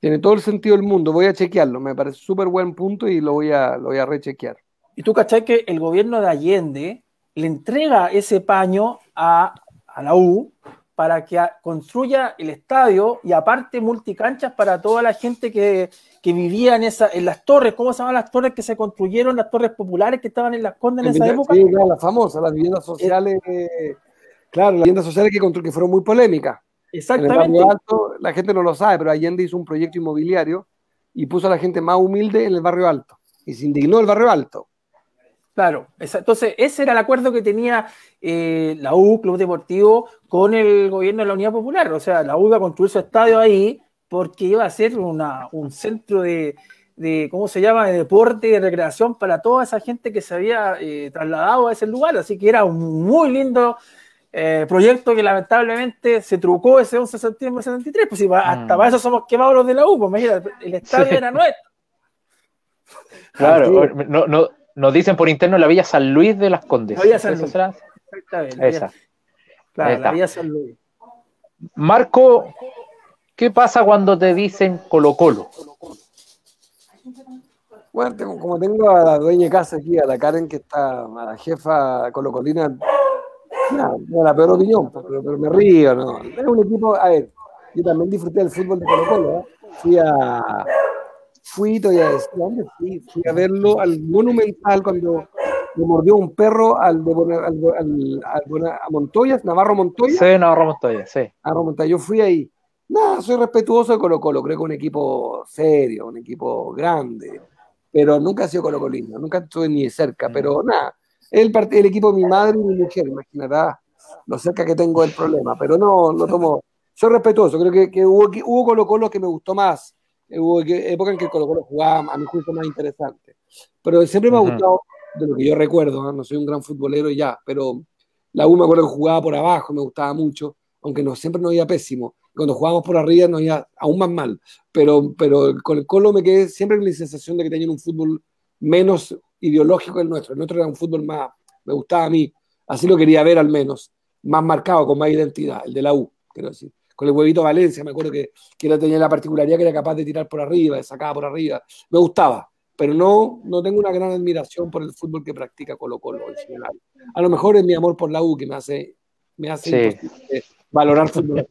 Tiene todo el sentido del mundo, voy a chequearlo, me parece súper buen punto y lo voy a, lo voy a rechequear. Y tú cachai que el gobierno de Allende le entrega ese paño a, a la U para que construya el estadio y aparte multicanchas para toda la gente que, vivía en, esa, en las torres, ¿cómo se llaman las torres que se construyeron, las torres populares que estaban en las condes en, esa época? Sí, las famosas, las viviendas sociales, claro, las viviendas sociales que, que fueron muy polémicas. Exactamente. alto, la gente no lo sabe, pero Allende hizo un proyecto inmobiliario y puso a la gente más humilde en el barrio alto y se indignó el barrio alto. Claro, entonces ese era el acuerdo que tenía eh, la U, Club Deportivo, con el gobierno de la Unidad Popular. O sea, la U iba a construir su estadio ahí porque iba a ser una, un centro de, ¿cómo se llama?, de deporte y de recreación para toda esa gente que se había eh, trasladado a ese lugar. Así que era un muy lindo eh, proyecto que lamentablemente se trucó ese 11 de septiembre de 73. Pues hasta mm. para eso somos quemados los de la U, pues mira, el estadio era nuestro. [laughs] Claro, no, no nos dicen por interno la Villa San Luis de las Condes. La Villa San Luis. Exactamente. Esa. Claro, la Villa San Luis. Marco, ¿qué pasa cuando te dicen Colo Colo? Bueno, como tengo a la dueña de casa aquí, a la Karen, que está, a la jefa colocolina, no, no la peor opinión, pero, me río, ¿no? Es un equipo, a ver, yo también disfruté del fútbol de Colo Colo, ¿eh? Fui a, fui, todavía ¿dónde fui? Fui a verlo al Monumental cuando le mordió un perro al, al, a Montoya, Navarro Montoya. Sí, Navarro Montoya, sí. Navarro Montoya, yo fui ahí. Nada, soy respetuoso de Colo Colo, creo que un equipo serio, un equipo grande, pero nunca ha sido Colo Colino, nunca estuve ni cerca, pero mm. nada, el, el equipo de mi madre y mi mujer, imaginará lo cerca que tengo del problema, pero no, no tomo, soy respetuoso, creo que, que hubo, hubo Colo Colo que me gustó más, hubo época en que Colo Colo jugaba a mi juicio más interesante. Pero siempre me ha gustado, de lo que yo recuerdo, ¿no? soy un gran futbolero ya, pero la U me acuerdo que jugaba por abajo, me gustaba mucho. aunque no, siempre nos iba pésimo. Cuando jugábamos por arriba nos iba aún más mal. Pero, pero con el Colo me quedé siempre con la sensación de que tenían un fútbol menos ideológico el nuestro. El nuestro era un fútbol más, me gustaba a mí, así lo quería ver al menos, más marcado, con más identidad, el de la U, quiero decir. Con el huevito Valencia, me acuerdo que, que tenía la particularidad que era capaz de tirar por arriba, de sacar por arriba. Me gustaba, pero no, no tengo una gran admiración por el fútbol que practica Colo Colo en general. A lo mejor es mi amor por la U que me hace, me hace valorar fútbol.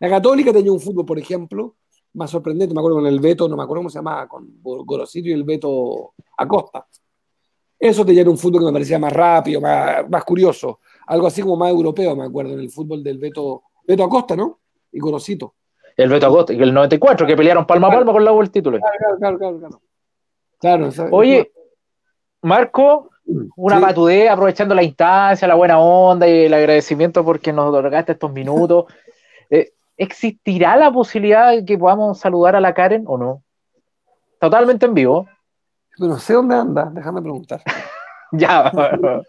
La Católica tenía un fútbol, por ejemplo, más sorprendente, me acuerdo con el Beto, no me acuerdo cómo se llamaba, con Gorosito y el Beto Acosta. Eso tenía un fútbol que me parecía más rápido, más, más curioso, algo así como más europeo, me acuerdo, en el fútbol del Beto, Beto Acosta, ¿no? Y Gorosito. El Beto Acosta, y el 94, que pelearon palma a palma con la el título. Claro, claro, claro, claro. claro. Oye, Marco, una Sí. patudez, aprovechando la instancia, la buena onda y el agradecimiento porque nos otorgaste estos minutos. [laughs] Eh, ¿Existirá la posibilidad de que podamos saludar a la Karen o no? Totalmente en vivo. No sé dónde anda, déjame preguntar. [laughs] Ya, [laughs] bueno,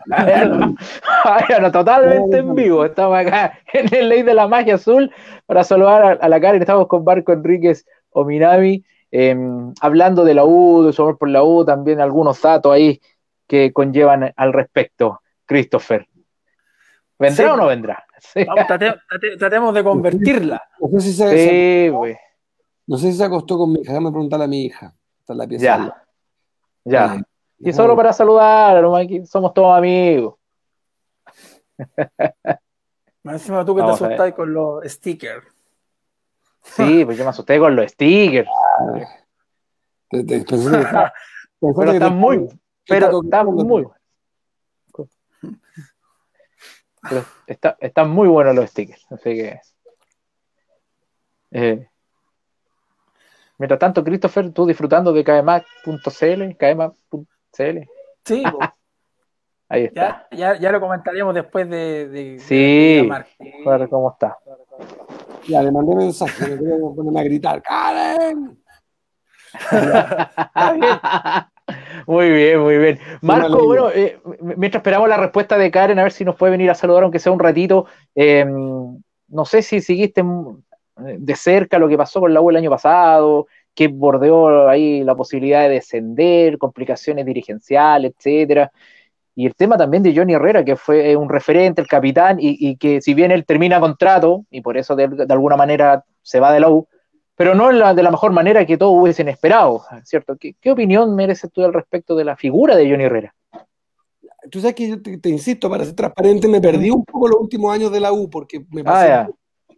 bueno, totalmente en vivo. Estamos acá [laughs] en el Ley de la Magia Azul para saludar a, a la Karen. Estamos con Marco Enríquez Ominami, eh, hablando de la U, de su amor por la U, también algunos datos ahí que conllevan al respecto. Christopher, ¿vendrá Sí. o no vendrá? Sí, Vamos, trate- trate- tratemos de convertirla. No sé si se, se- sí, güey. no sé si se acostó con mi hija, déjame preguntarle a mi hija. Está en la pieza. Ya, ya. Y solo para saludar, aquí somos todos amigos. [laughs] Más encima tú que te Vamos a ver. asustas con los stickers. Sí, pues yo me asusté con los stickers. te- te- pensé que- [laughs] pensé Pero están muy, pero está están muy pero está- están muy buenos los stickers, así que eh, mientras tanto, Christopher, tú disfrutando de kmac.cl, kmac.cl, Sí, [laughs] ahí está. ya, ya, ya lo comentaríamos después de, de, Sí. de. A ver cómo está. Ya, le mandé mensaje, me quería ponerme a gritar. ¡Karen! [laughs] Muy bien, muy bien. Marco, bueno, eh, mientras esperamos la respuesta de Karen, a ver si nos puede venir a saludar, aunque sea un ratito. eh, no sé si seguiste de cerca lo que pasó con la U el año pasado, que bordeó ahí la posibilidad de descender, complicaciones dirigenciales, etcétera. Y el tema también de Johnny Herrera, que fue un referente, el capitán, y, y que si bien él termina contrato, y por eso de, de alguna manera se va de la U, pero no la- de la mejor manera que todos hubiesen esperado, ¿cierto? ¿Qué, qué opinión mereces tú al respecto de la figura de Johnny Herrera? Tú sabes que yo te, te insisto, para ser transparente, me perdí un poco los últimos años de la U porque me pasé, Ah,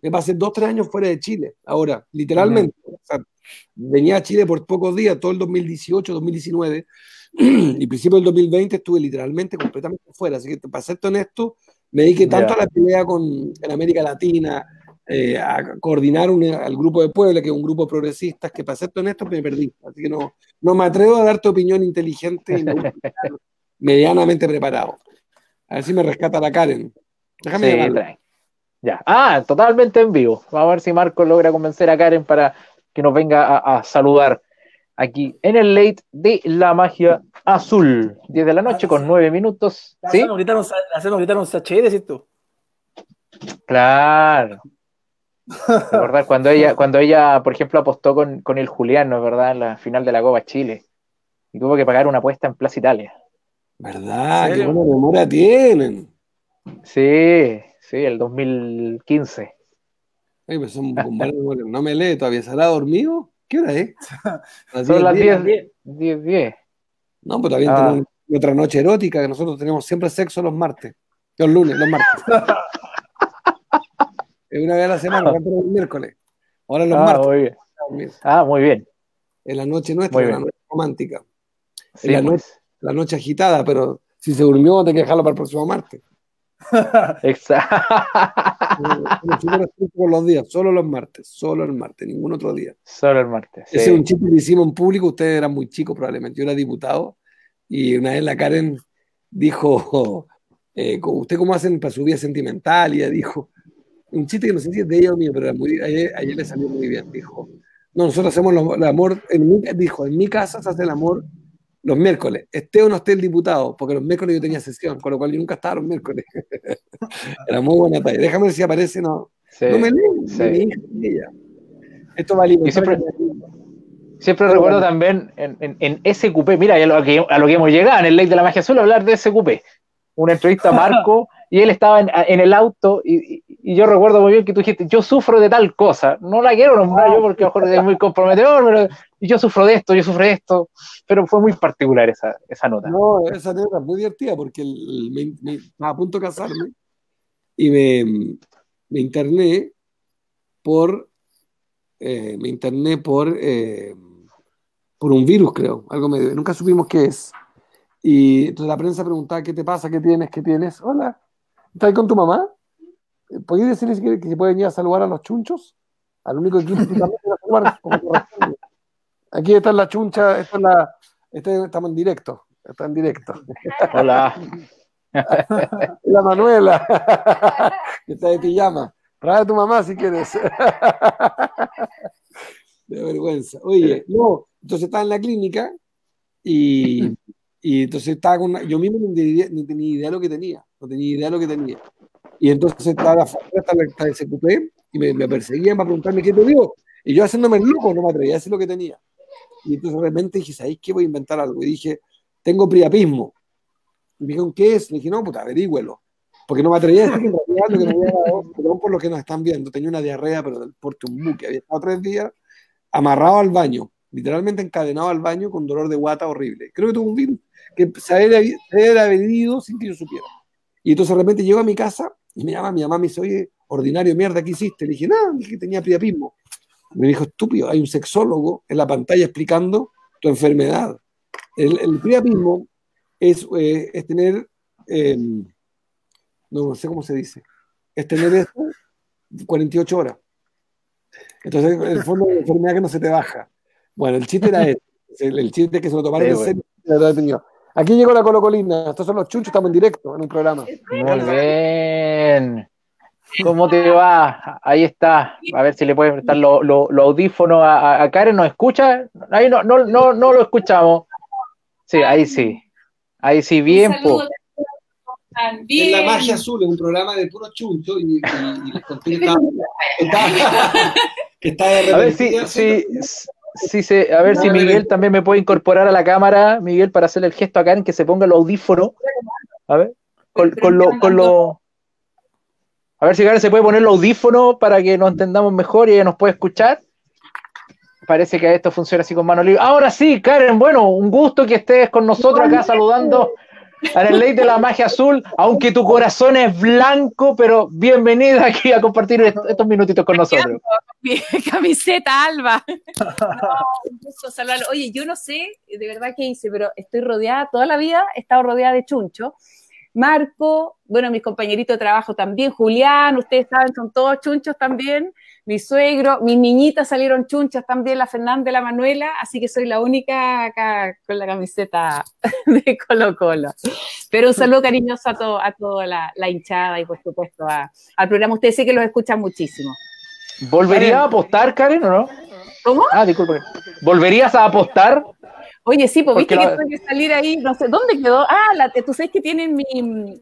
ya. me pasé dos, tres años fuera de Chile. Ahora, literalmente. O sea, venía a Chile por pocos días, todo el 2018, 2019, [clears throat] y principio del 2020 estuve literalmente completamente fuera. Así que, para serte honesto, me dediqué tanto a la pelea con, en América Latina, eh, a coordinar un- al grupo de Puebla, que es un grupo de progresistas, que para serte honesto me perdí. Así que no, no me atrevo a darte opinión inteligente y me gusta estar [laughs] medianamente preparado. A ver si me rescata la Karen. Déjame Sí. Ya. Ah, totalmente en vivo. Vamos a ver si Marco logra convencer a Karen para que nos venga a, a saludar aquí en el late de la magia azul. 10 de la noche con 9 minutos. ¿Sí? Hacernos gritar un, hacernos gritar un sachet, decís tú. Claro. Recordar cuando ella, cuando ella, por ejemplo, apostó con, con el Julián, ¿no es verdad? En la final de la Copa Chile. Y tuvo que pagar una apuesta en Plaza Italia. ¿Verdad? ¿En Qué buena memoria tienen. Sí, sí, el 2015. Ay, pues son con. No me lee todavía. ¿Se ha dormido? ¿Qué hora es? [laughs] Las Son las 10. 10, 10, 10. No, pues también Ah. tenemos nuestra noche erótica, que nosotros tenemos siempre sexo los martes. Los lunes, los martes. [laughs] es una vez a la semana, antes el miércoles. Ahora los Ah, martes. muy bien. Ah, muy bien. Es la noche nuestra, es la noche romántica. Sí, la, pues. la noche agitada, pero si se durmió, hay que dejarlo para el próximo martes. [laughs] Exacto. Con los días, solo los martes, solo el martes, ningún otro día. Solo el martes. sí. Ese es un chiste que hicimos en público, ustedes eran muy chicos probablemente, yo era diputado y una vez la Karen dijo, [laughs] eh, ¿usted cómo hacen para su vida sentimental? Y ella dijo, un chiste que no sé si es de ella o mío, pero era muy, a, ella, a ella le salió muy bien, dijo, no, nosotros hacemos lo- el amor, en mi, dijo, en mi casa se hace el amor los miércoles, esté o no esté el diputado, porque los miércoles yo tenía sesión, con lo cual yo nunca estaba los miércoles. [laughs] era muy buena talla. Déjame ver si aparece, no. Sí, no me leen, sí. mi hija y ella. Esto siempre- Siempre Pero recuerdo bueno. también en, en, en SQP, mira, a lo, que, a lo que hemos llegado en el Ley de la Magia Azul, hablar de SQP. Una entrevista a Marco [laughs] y él estaba en, en el auto y, y- yo recuerdo muy bien que tú dijiste, yo sufro de tal cosa. No la quiero nombrar yo porque mejor es muy comprometedor, pero yo sufro de esto, yo sufro de esto. Pero fue muy particular esa, esa nota. No, esa es muy divertida porque el- me, a punto de casarme y me, me interné por eh, me interné por eh, por un virus, creo. Algo me, nunca supimos qué es. Y entonces la prensa preguntaba, ¿qué te pasa? ¿Qué tienes? ¿Qué tienes? Hola, ¿estás ahí con tu mamá? ¿Podrías decirle que, que se puede venir a saludar a los chunchos? Al único equipo que también saludar. Aquí está la chuncha, esta es la, estamos en directo, está en directo. Hola. [laughs] La Manuela, que está de pijama. Trae a tu mamá si quieres. De vergüenza. Oye, no, entonces estaba en la clínica y, y entonces estaba con una- yo mismo no tenía, tenía idea de lo que tenía, no tenía idea de lo que tenía. Y entonces estaba afuera, estaba estaba el SQP y me, me perseguían para preguntarme qué te dio. Y yo haciéndome el loco, no me atrevía a decir lo que tenía. Y entonces de repente dije, ¿sabéis qué? Voy a inventar algo. Y dije, tengo priapismo. Y me dijeron, ¿qué es? Le dije, no, puta, averígüelo. Porque no me atrevía a decir que lo que me había dado, [laughs] perdón por lo que nos están viendo, tenía una diarrea, pero del porte un buque. Había estado tres días amarrado al baño, literalmente encadenado al baño con dolor de guata horrible. Creo que tuvo un virus que se había, se había haber ido sin que yo supiera. Y entonces de repente llego a mi casa y me llama mi mamá, me dice, oye, ordinario, mierda, ¿qué hiciste? Le dije, nada, dije que tenía priapismo. Me dijo, estúpido, hay un sexólogo en la pantalla explicando tu enfermedad. El, el priapismo es, eh, es tener, eh, no sé cómo se dice, es tener esto 48 horas. Entonces, en el fondo, es una enfermedad que no se te baja. Bueno, el chiste era ese. El, el chiste es que se lo tomaron Sí, en serio. Aquí llegó la colocolina. Estos son los chunchos, estamos en directo en un programa. Muy bien. ¿Cómo te va? Ahí está. A ver si le puedes prestar los lo, lo audífonos a, Karen. ¿Nos escucha? Ahí no, no, no, no lo escuchamos. Sí, ahí sí. Ahí sí, bien. En. La Magia Azul es un programa de puro chuncho y, y- y les conté que estaba, estaba- que estaba de A ver si, si, si se, a ver si Miguel también me puede incorporar a la cámara, Miguel, para hacerle el gesto a Karen que se ponga los audífonos. A ver, con, con lo, con lo- A ver si Karen se puede poner los audífonos para que nos entendamos mejor y ella nos puede escuchar. Parece que esto funciona así con mano libre. Ahora sí, Karen, bueno, un gusto que estés con nosotros acá saludando a la ley de la magia azul, aunque tu corazón es blanco, pero bienvenida aquí a compartir est- estos minutitos con nosotros. Mi [laughs] camiseta Alba. No. Oye, yo no sé de verdad qué hice, pero estoy rodeada, toda la vida he estado rodeada de chuncho. Marco, bueno, mis compañeritos de trabajo también, Julián, ustedes saben, son todos chunchos también. Mi suegro, mis niñitas salieron chunchas también, la Fernanda y la Manuela, así que soy la única acá con la camiseta [laughs] de Colo Colo. Pero un saludo cariñoso a, todo, a toda la, la hinchada y por supuesto a- al programa. Ustedes sé que los escuchan muchísimo. ¿Volverías a apostar, Karen, o no? ¿Cómo? Ah, disculpe. ¿Volverías a apostar? Oye, sí, pues viste que la- tuve que salir ahí, no sé, ¿dónde quedó? Ah, la, tú sabes que tienen mi,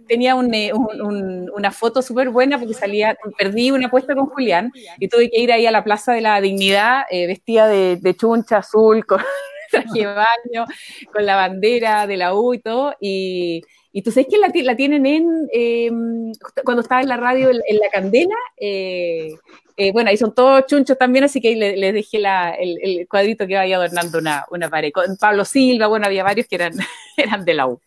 tenía un, eh, un- un- una foto súper buena porque salía, perdí una apuesta con Julián y tuve que ir ahí a la Plaza de la Dignidad eh, vestida de, de chuncha azul, con [laughs] traje de baño, con la bandera de la U y todo, y, y tú sabes que la, ti- la tienen en, eh, cuando estaba en la radio en, en La Candela, eh, eh, bueno, ahí son todos chunchos también, así que ahí le- les dejé la- el, el cuadrito que vaya adornando una, una pared. Con Pablo Silva, bueno, había varios que eran, [laughs] eran de la U.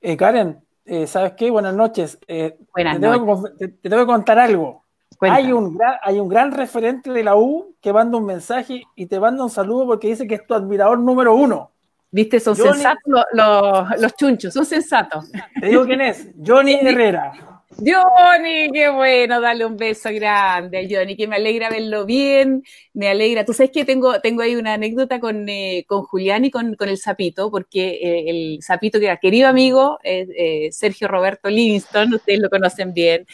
Eh, Karen, eh, ¿sabes qué? Buenas noches. Eh, Buenas te, tengo que conf- te- te tengo que contar algo. Hay un, gran, hay un gran referente de la U que manda un mensaje y te manda un saludo porque dice que es tu admirador número uno. ¿Viste? Son Johnny- sensatos los, los- los chunchos, son sensatos. Te digo quién es, [laughs] Johnny Herrera. Johnny, qué bueno, dale un beso grande a Johnny, que me alegra verlo bien, me alegra. Tú sabes que tengo, tengo ahí una anécdota con, eh, con Julián y con, con el Sapito, porque eh, el Sapito, que era querido amigo, eh, Sergio Roberto Livingston, ustedes lo conocen bien,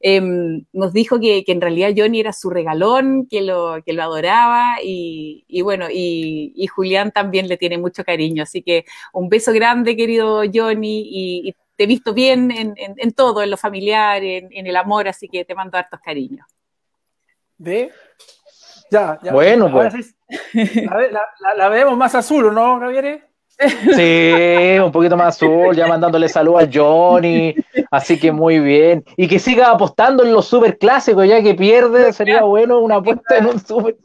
eh, nos dijo que, que en realidad Johnny era su regalón, que lo, que lo adoraba y, bueno, y, Julián también le tiene mucho cariño. Así que un beso grande, querido Johnny, y te he visto bien en, en- en todo, en lo familiar, en, en el amor, así que te mando hartos cariños. ¿Ve? Ya, ya. Bueno, pues. sí, La, la- la- la vemos más azul, ¿no, Javier? Sí, un poquito más azul, ya mandándole salud al Johnny, así que muy bien. Y que siga apostando en los super clásicos, ya que pierde, sería bueno una apuesta en un super.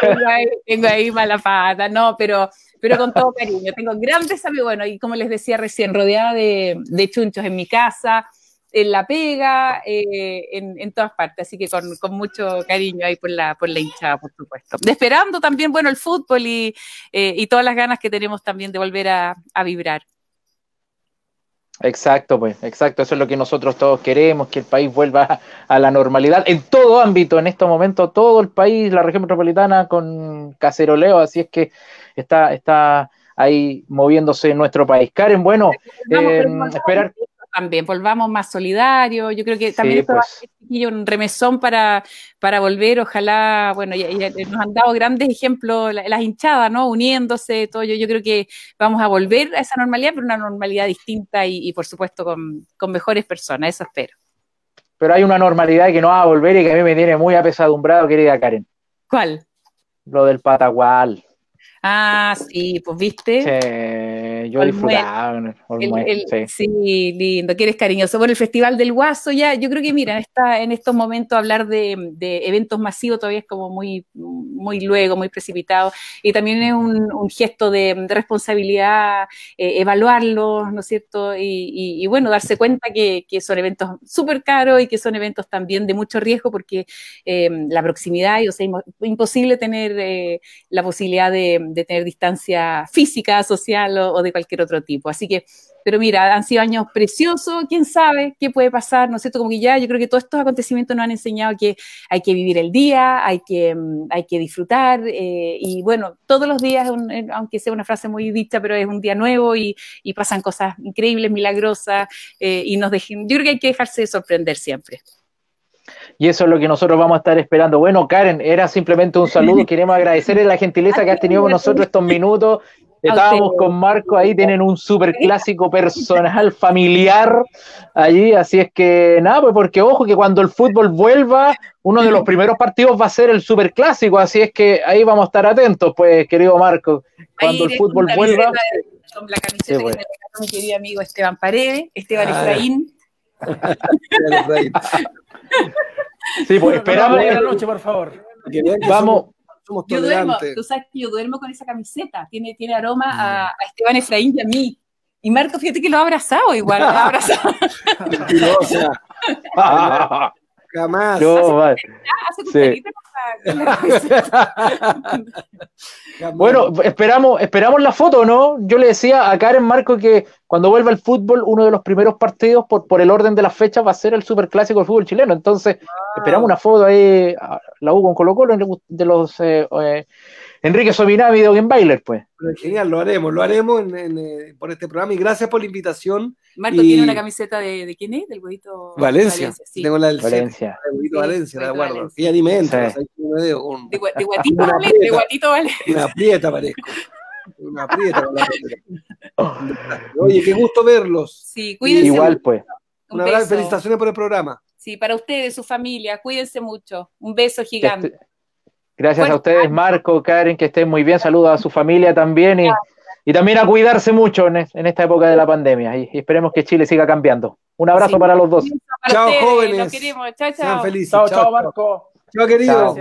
tengo ahí, tengo ahí mala pata, no, pero, pero con todo cariño. Tengo grandes amigos, bueno, y como les decía recién, rodeada de, chunchos en mi casa, en la pega, eh, en, todas partes, así que con, mucho cariño ahí por la, por la hinchada, por supuesto. Esperando también, bueno, el fútbol y, eh, y todas las ganas que tenemos también de volver a vibrar. Exacto, pues, exacto. Eso es lo que nosotros todos queremos, que el país vuelva a, la normalidad en todo ámbito. En estos momentos, todo el país, la región metropolitana con caceroleo, así es que está, está ahí moviéndose nuestro país. Karen, bueno, eh, esperar. También, volvamos más solidarios. Yo creo que también Sí, esto va a pues. ser un remesón para, para volver. Ojalá, bueno, ya, ya nos han dado grandes ejemplos la- las hinchadas, ¿no? Uniéndose, todo. Yo, yo creo que vamos a volver a esa normalidad, pero una normalidad distinta y, y, por supuesto, con, con mejores personas. Eso espero. Pero hay una normalidad que no va a volver y que a mí me tiene muy apesadumbrado, querida Karen. ¿Cuál? Lo del patagual. Ah, sí, pues viste. Sí, yo disfrutaba. El- Olmué, el- sí. sí. lindo, que eres cariñoso. Bueno, el Festival del Guaso ya, yo creo que mira, en, esta, en estos momentos hablar de, de eventos masivos todavía es como muy, muy luego, muy precipitado. Y también es un, un gesto de, de responsabilidad, eh, evaluarlos, ¿no es cierto? Y, y- y, bueno, darse cuenta que, que son eventos súper caros y que son eventos también de mucho riesgo porque eh, la proximidad, y, o sea, es imposible tener eh, la posibilidad de, de tener distancia física, social o, o de cualquier otro tipo. Así que, pero mira, han sido años preciosos, quién sabe qué puede pasar, ¿no es cierto? Como que ya yo creo que todos estos acontecimientos nos han enseñado que hay que vivir el día, hay que, mm, hay que disfrutar eh, y bueno, todos los días, un- eh, aunque sea una frase muy dicha, pero es un día nuevo y, y pasan cosas increíbles, milagrosas eh, y nos dejen, yo creo que hay que dejarse sorprender siempre. Y eso es lo que nosotros vamos a estar esperando. Bueno, Karen, era simplemente un saludo. [laughs] Queremos agradecerle la gentileza que has tenido con nosotros estos minutos. Estábamos con Marco, ahí tienen un super clásico personal, familiar allí, así es que nada, pues porque ojo que cuando el fútbol vuelva, uno de los primeros partidos va a ser el super clásico, así es que ahí vamos a estar atentos, pues querido Marco, cuando Ahí el fútbol con vuelva. camiseta- Con la camiseta Sí, que pues. me mi querido amigo Esteban Paredes, Esteban Ah. Efraín. Sí, pues esperamos, Buenas noches, por favor. Vamos, somos, Yo duermo, tú sabes que yo duermo con esa camiseta, tiene, tiene aroma a, a Esteban Efraín y a mí. Y Marco, fíjate que lo ha abrazado igual, lo ha [laughs] abrazado. [laughs] Jamás. Hace Sí. con la- con la. Bueno, esperamos, esperamos la foto, ¿no? Yo le decía a Karen Marco que cuando vuelva el fútbol, uno de los primeros partidos por, por el orden de las fechas va a ser el superclásico del fútbol chileno. Entonces, esperamos una foto ahí, la U con Colo Colo de los eh, eh, Enrique Sominami de Bailer, pues. Genial, lo haremos, lo haremos en- en, eh, por este programa y gracias por la invitación. Marco Y- tiene una camiseta de, de quién es, del huevito Valencia. sí. Tengo la del Valencia. el huevito Sí, Valencia, la guardo. Valencia. Y alimento, Sí. veo un- De, gua- de guatito Una vale, de prieta. guatito vale. una prieta parezco. Una prieta. Oye, qué gusto verlos. Sí, cuídense. Igual, pues. Un abrazo, felicitaciones por el programa. Sí, para ustedes, su familia, cuídense mucho. Un beso gigante. Gracias a ustedes, Marco, Karen, que estén muy bien. Saludos a su familia también y, y también a cuidarse mucho en, es- en esta época de la pandemia. Y, y esperemos que Chile siga cambiando. Un abrazo Sí. para los dos. Para Chao, ustedes, jóvenes. Los queremos. Chao, Sean chao. felices. Chao, chao, Marco. Chao, querido.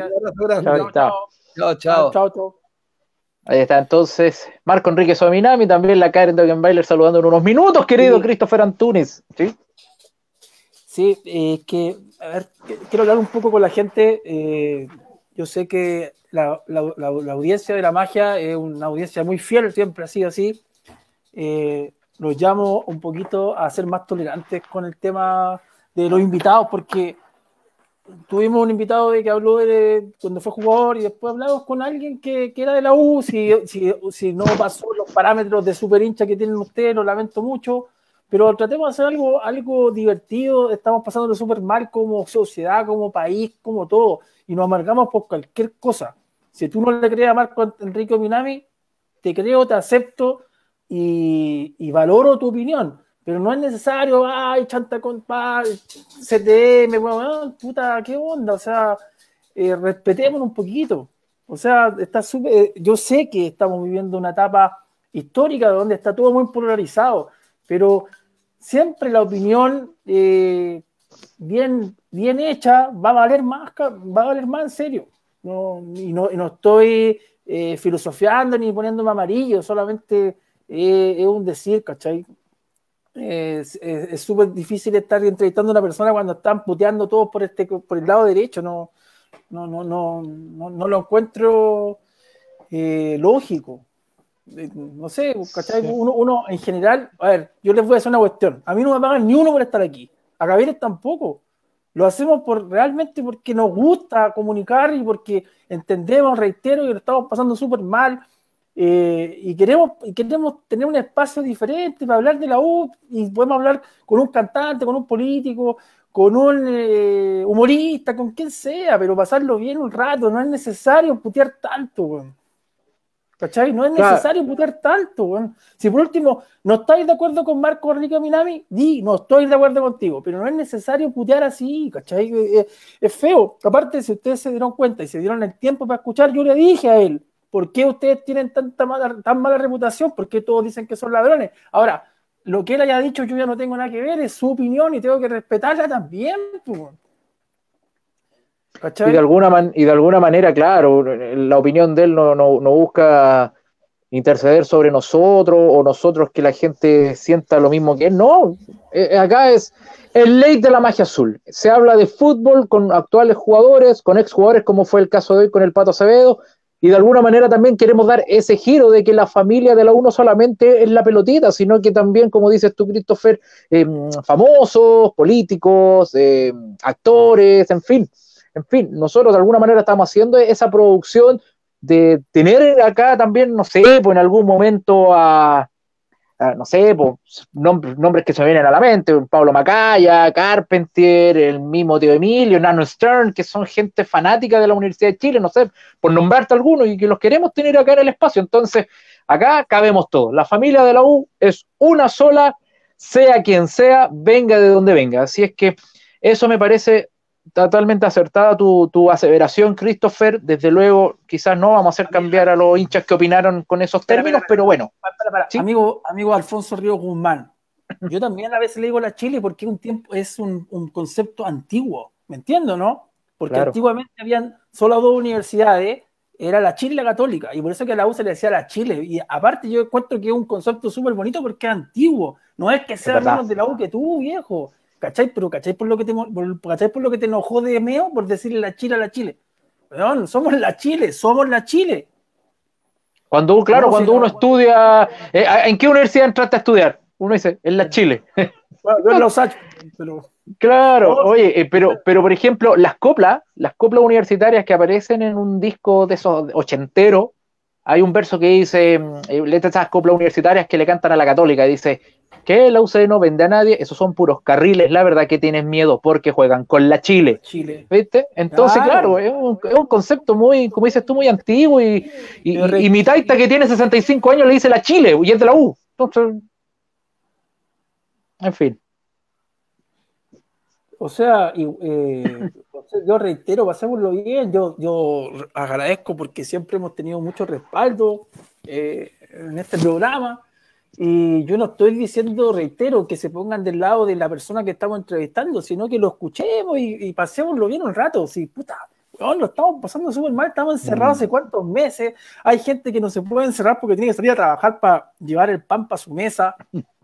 Chao. Chao. Chao, Chao. Ahí está entonces Marco Enrique Sominami, también la Karen Dogenbailer saludando en unos minutos, querido Sí. Christopher Antunes. ¿Sí? Sí, eh, que, a ver, quiero hablar un poco con la gente. eh, yo sé que la, la- la- la audiencia de la magia es una audiencia muy fiel, siempre ha sido así. Eh, los llamo un poquito a ser más tolerantes con el tema de los invitados, porque tuvimos un invitado de que habló de cuando fue jugador y después hablamos con alguien que, que era de la U. Si, si, si no pasó los parámetros de super hincha que tienen ustedes, lo lamento mucho. Pero tratemos de hacer algo, algo divertido. Estamos pasando súper mal como sociedad, como país, como todo. Y nos amargamos por cualquier cosa. Si tú no le crees a Marco Enrique Minami, te creo, te acepto y, valoro tu opinión. Pero no es necesario, ay, chanta con CTM, weón, puta, qué onda. O sea, eh, respetemos un poquito. O sea, está súper, yo sé que estamos viviendo una etapa histórica donde está todo muy polarizado, pero siempre la opinión eh, bien, bien hecha va a valer más, va a valer más en serio. No, y, no, no estoy eh, filosofiando ni poniéndome amarillo, solamente eh, es un decir, ¿cachai? Es súper difícil estar entrevistando a una persona cuando están puteando todos por, este, por el lado derecho, no, no, no, no, no, lo encuentro lógico. Eh, no sé, ¿cachai? Uno, uno, en general, a ver, yo les voy a hacer una cuestión. A mí no me pagan ni uno por estar aquí. A Gabriel tampoco. Lo hacemos por realmente porque nos gusta comunicar y porque entendemos, reitero, que lo estamos pasando súper mal. Eh, y, queremos, queremos tener un espacio diferente para hablar de la U y podemos hablar con un cantante, con un político, con un eh, humorista, con quien sea, pero pasarlo bien un rato, no es necesario putear tanto. ¿Cachai? No es necesario putear tanto, Si por último no estáis de acuerdo con Marco Enrique Minami, di, no estoy de acuerdo contigo, pero no es necesario putear así, ¿cachai? Eh, eh, es, feo. Aparte, si ustedes se dieron cuenta y se dieron el tiempo para escuchar, yo le dije a él, ¿por qué ustedes tienen tanta mala, tan mala reputación? ¿Por qué todos dicen que son ladrones? Ahora, lo que él haya dicho yo ya no tengo nada que ver, es su opinión y tengo que respetarla también, Y de, alguna y de alguna manera, claro, la opinión de él no, no, busca interceder sobre nosotros o nosotros que la gente sienta lo mismo que él. No, eh, eh, acá es el ley de la magia azul. Se habla de fútbol con actuales jugadores, con exjugadores, como fue el caso de hoy con el Pato Acevedo, y de alguna manera también queremos dar ese giro de que la familia de la uno solamente es la pelotita, sino que también, como dices tú, Christopher, eh, famosos, políticos, actores, en fin en fin, nosotros de alguna manera estamos haciendo esa producción de tener acá también, no sé, pues en algún momento a, no sé, pues, nombres, que se vienen a la mente, Pablo Macaya, Carpentier, el mismo Tío Emilio, Nano Stern, que son gente fanática de la Universidad de Chile, no sé, por nombrarte algunos y que los queremos tener acá en el espacio. Entonces, acá cabemos todos. La familia de la U es una sola, sea quien sea, venga de donde venga. Así es que eso me parece totalmente acertada tu, tu, aseveración, Christopher. Desde luego, quizás no vamos a hacer cambiar a los hinchas que opinaron con esos términos, pero bueno. Amigo, amigo Alfonso Río Guzmán, yo también a veces le digo la Chile porque un tiempo es un, un concepto antiguo, ¿me entiendo, no? Porque antiguamente habían solo dos universidades, era la Chile y la Católica, y por eso que a la U se le decía la Chile. Y aparte yo encuentro que es un concepto súper bonito porque es antiguo, no es que sea menos de la U que tú, viejo ¿Cachai? Pero ¿cachai por lo que te, por, por lo que te enojó de Meo por decirle la Chile a la Chile? Perdón, somos la Chile, somos la Chile. Cuando, claro, cuando uno estudia, eh, ¿en qué universidad entraste a estudiar? Uno dice, en la Chile. [laughs] Bueno, yo en los pero... Claro, oye, eh, pero, pero por ejemplo, las coplas, las coplas universitarias que aparecen en un disco de esos ochenteros, hay un verso que dice, mm, eh, letras esas coplas universitarias que le cantan a la católica, dice, que la UCD no vende a nadie, esos son puros carriles, la verdad que tienen miedo porque juegan con la Chile. Chile. ¿Viste? Entonces, claro, es, un, concepto muy, como dices tú, muy antiguo y, y, mi taita que tiene 65 años le dice la Chile y es de la U. Entonces, en fin. O sea, eh, yo reitero, pasémoslo bien, yo, yo agradezco porque siempre hemos tenido mucho respaldo eh, en este programa y yo no estoy diciendo, reitero, que se pongan del lado de la persona que estamos entrevistando, sino que lo escuchemos y, pasémoslo bien un rato. Si, puta, lo estamos pasando súper mal, estamos encerrados hace mm. cuántos meses. Hay gente que no se puede encerrar porque tiene que salir a trabajar para llevar el pan para su mesa. [laughs]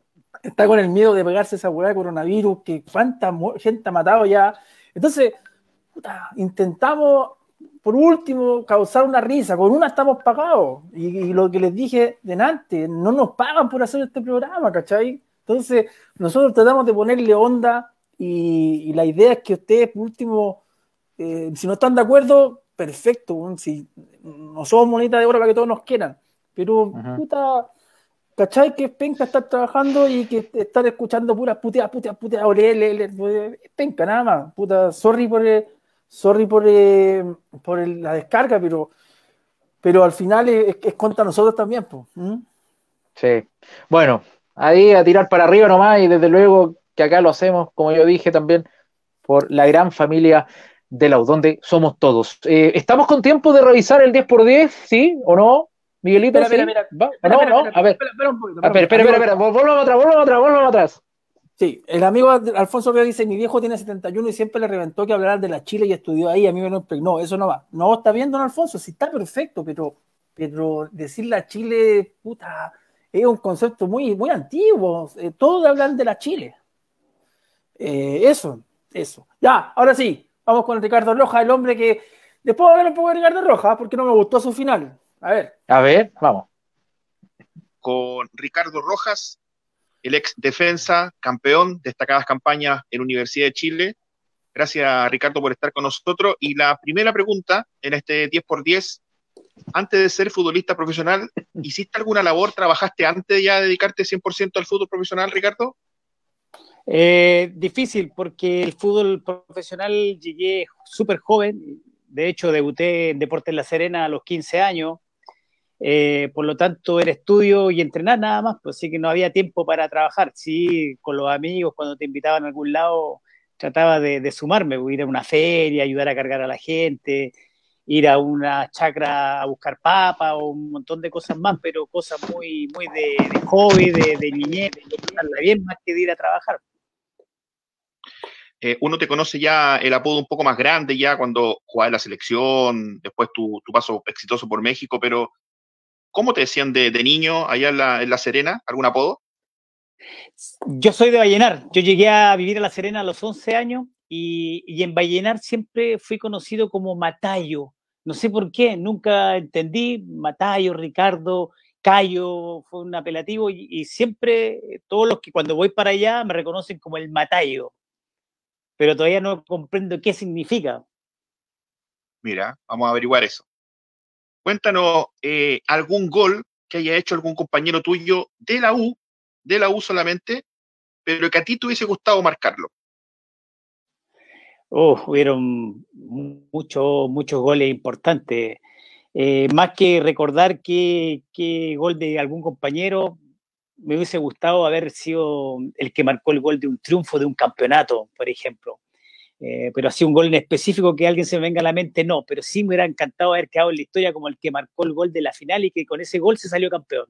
Está con el miedo de pegarse esa hueá de coronavirus, que cuánta gente ha matado ya. Entonces, puta, intentamos por último, causar una risa. Con una estamos pagados. Y, lo que les dije delante, no nos pagan por hacer este programa, ¿cachai? Entonces, nosotros tratamos de ponerle onda y, la idea es que ustedes, por último, eh, si no están de acuerdo, perfecto. Si no somos monita de oro para que todos nos quieran. Pero, puta, ¿cachai? Que es penca estar trabajando y que estar escuchando puras puteadas, puteadas, puteadas, es penca nada más. Puta, sorry por... El, sorry por, eh, por la descarga, pero, pero al final es, contra nosotros también. Pues. Sí, bueno, ahí a tirar para arriba nomás y desde luego que acá lo hacemos, como yo dije también, por la gran familia de la U, donde somos todos. Eh, ¿Estamos con tiempo de revisar el 10x10? ¿Sí o no? Miguelito, Espera, ¿sí? espera. ¿Va? Espera, ¿O no? ¿No? A ver, espera, espera un poquito, espera, espera, espera, volvamos atrás, volvamos atrás, volvamos atrás. Sí, el amigo Alfonso que dice, mi viejo tiene 71 y siempre le reventó que hablar de la Chile y estudió ahí, a mí me lo impregnó, eso no va. No, está bien, don Alfonso, sí está perfecto, pero, pero decir la Chile, puta, es un concepto muy, muy antiguo, eh, todos hablan de la Chile. Eh, eso, eso. Ya, ahora sí, vamos con Ricardo Rojas, el hombre que, después voy a hablar un poco de Ricardo Rojas, porque no me gustó su final. A ver. A ver, vamos. con Ricardo Rojas, el ex defensa, campeón, destacadas campañas en Universidad de Chile. Gracias, Ricardo, por estar con nosotros. Y la primera pregunta en este 10x10, antes de ser futbolista profesional, [laughs] ¿hiciste alguna labor? ¿Trabajaste antes ya de dedicarte 100% al fútbol profesional, Ricardo? Eh, difícil, porque el fútbol profesional llegué súper joven. De hecho, debuté en Deportes La Serena a los 15 años. Eh, por lo tanto, era estudio y entrenar nada más, pues sí que no había tiempo para trabajar. Sí, con los amigos, cuando te invitaban a algún lado, trataba de, de sumarme, pues, ir a una feria, ayudar a cargar a la gente, ir a una chacra a buscar papa o un montón de cosas más, pero cosas muy, muy de, de hobby, de, de niñez, de pasarla bien más que de ir a trabajar. Eh, uno te conoce ya el apodo un poco más grande, ya cuando jugabas en la selección, después tu, tu paso exitoso por México, pero ¿cómo te decían de, de niño allá en la, en la Serena? ¿Algún apodo? Yo soy de Vallenar. Yo llegué a vivir a La Serena a los 11 años y, y en Vallenar siempre fui conocido como Matayo. No sé por qué, nunca entendí. Matayo, Ricardo, Cayo, fue un apelativo y, y siempre todos los que cuando voy para allá me reconocen como el Matayo. Pero todavía no comprendo qué significa. Mira, vamos a averiguar eso. Cuéntanos eh, algún gol que haya hecho algún compañero tuyo de la U, de la U solamente, pero que a ti te hubiese gustado marcarlo. Oh, hubieron muchos, muchos goles importantes. Eh, más que recordar qué, qué gol de algún compañero, me hubiese gustado haber sido el que marcó el gol de un triunfo de un campeonato, por ejemplo. Eh, pero así un gol en específico que a alguien se me venga a la mente, no, pero sí me hubiera encantado haber quedado en la historia como el que marcó el gol de la final y que con ese gol se salió campeón.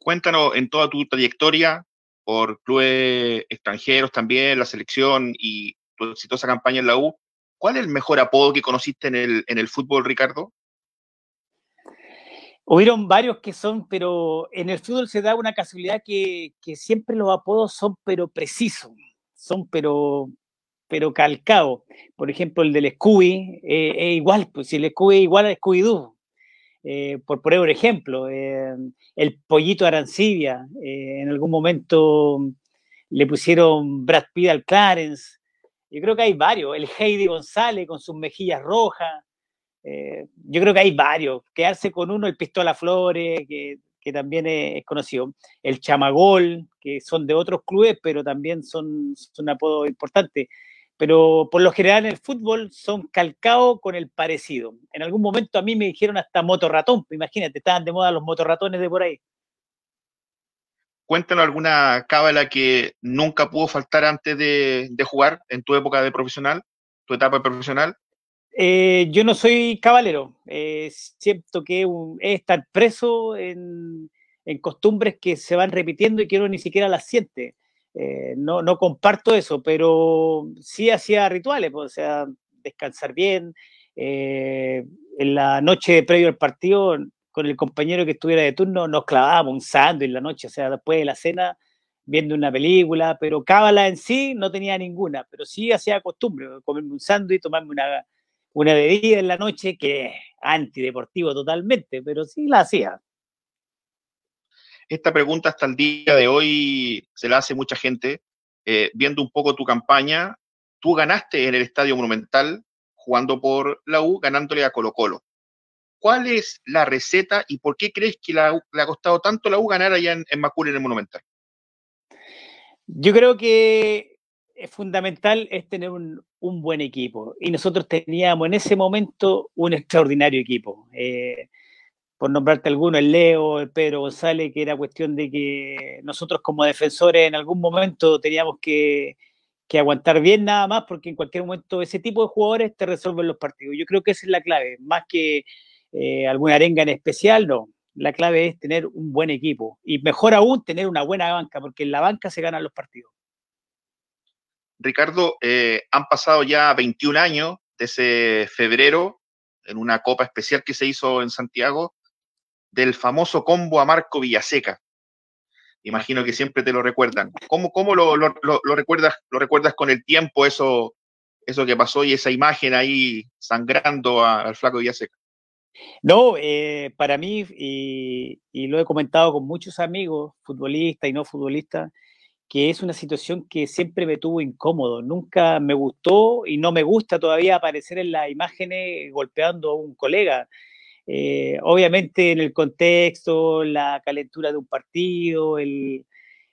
Cuéntanos en toda tu trayectoria por clubes extranjeros también, la selección y tu exitosa campaña en la U, ¿cuál es el mejor apodo que conociste en el, en el fútbol, Ricardo? Hubieron varios que son, pero en el fútbol se da una casualidad que, que siempre los apodos son pero precisos, son pero, pero calcados. Por ejemplo, el del Scooby eh, es igual, pues si el Scooby es igual al Scooby-Doo. Eh, por poner un ejemplo, eh, el pollito Arancibia, en algún momento le pusieron Brad Pitt al Clarence. Yo creo que hay varios. El Heidi González con sus mejillas rojas. Yo creo que hay varios. Quedarse con uno, el Pistola Flores, que, que también es, conocido. El Chamagol, que son de otros clubes, pero también son, son apodos importantes. Pero por lo general en el fútbol son calcados con el parecido. En algún momento a mí me dijeron hasta motorratón. Imagínate, estaban de moda los motorratones de por ahí. Cuéntanos alguna cábala que nunca pudo faltar antes de, de jugar en tu época de profesional, tu etapa profesional. Eh, yo no soy cabalero. Eh, siento que un, es estar preso en, en, costumbres que se van repitiendo y que uno ni siquiera las siente. Eh, no, no, comparto eso, pero sí hacía rituales, pues, o sea, descansar bien. Eh, en la noche previo al partido, con el compañero que estuviera de turno, nos clavábamos un sándwich en la noche, o sea, después de la cena, viendo una película, pero cábala en sí no tenía ninguna, pero sí hacía costumbre, comerme un sándwich, tomarme una, una bebida en la noche, que es antideportivo totalmente, pero sí la hacía. Esta pregunta hasta el día de hoy se la hace mucha gente. Eh, viendo un poco tu campaña, tú ganaste en el Estadio Monumental jugando por la U, ganándole a Colo Colo. ¿Cuál es la receta y por qué crees que la, le ha costado tanto la U ganar allá en, en Macul en el Monumental? Yo creo que es fundamental es tener un, un, buen equipo. Y nosotros teníamos en ese momento un extraordinario equipo. Eh, por nombrarte alguno, el Leo, el Pedro González, que era cuestión de que nosotros como defensores en algún momento teníamos que, que aguantar bien nada más, porque en cualquier momento ese tipo de jugadores te resuelven los partidos. Yo creo que esa es la clave, más que eh, alguna arenga en especial, no. La clave es tener un buen equipo y mejor aún tener una buena banca, porque en la banca se ganan los partidos. Ricardo, eh, han pasado ya 21 años ese febrero en una copa especial que se hizo en Santiago del famoso combo a Marco Villaseca. Imagino que siempre te lo recuerdan. ¿Cómo, cómo lo, recuerdas, lo recuerdas con el tiempo eso, eso que pasó y esa imagen ahí sangrando al flaco Villaseca? No, eh, para mí, y, y, lo he comentado con muchos amigos, futbolistas y no futbolistas, que es una situación que siempre me tuvo incómodo. Nunca me gustó y no me gusta todavía aparecer en las imágenes golpeando a un colega. Eh, obviamente en el contexto, la calentura de un partido, el,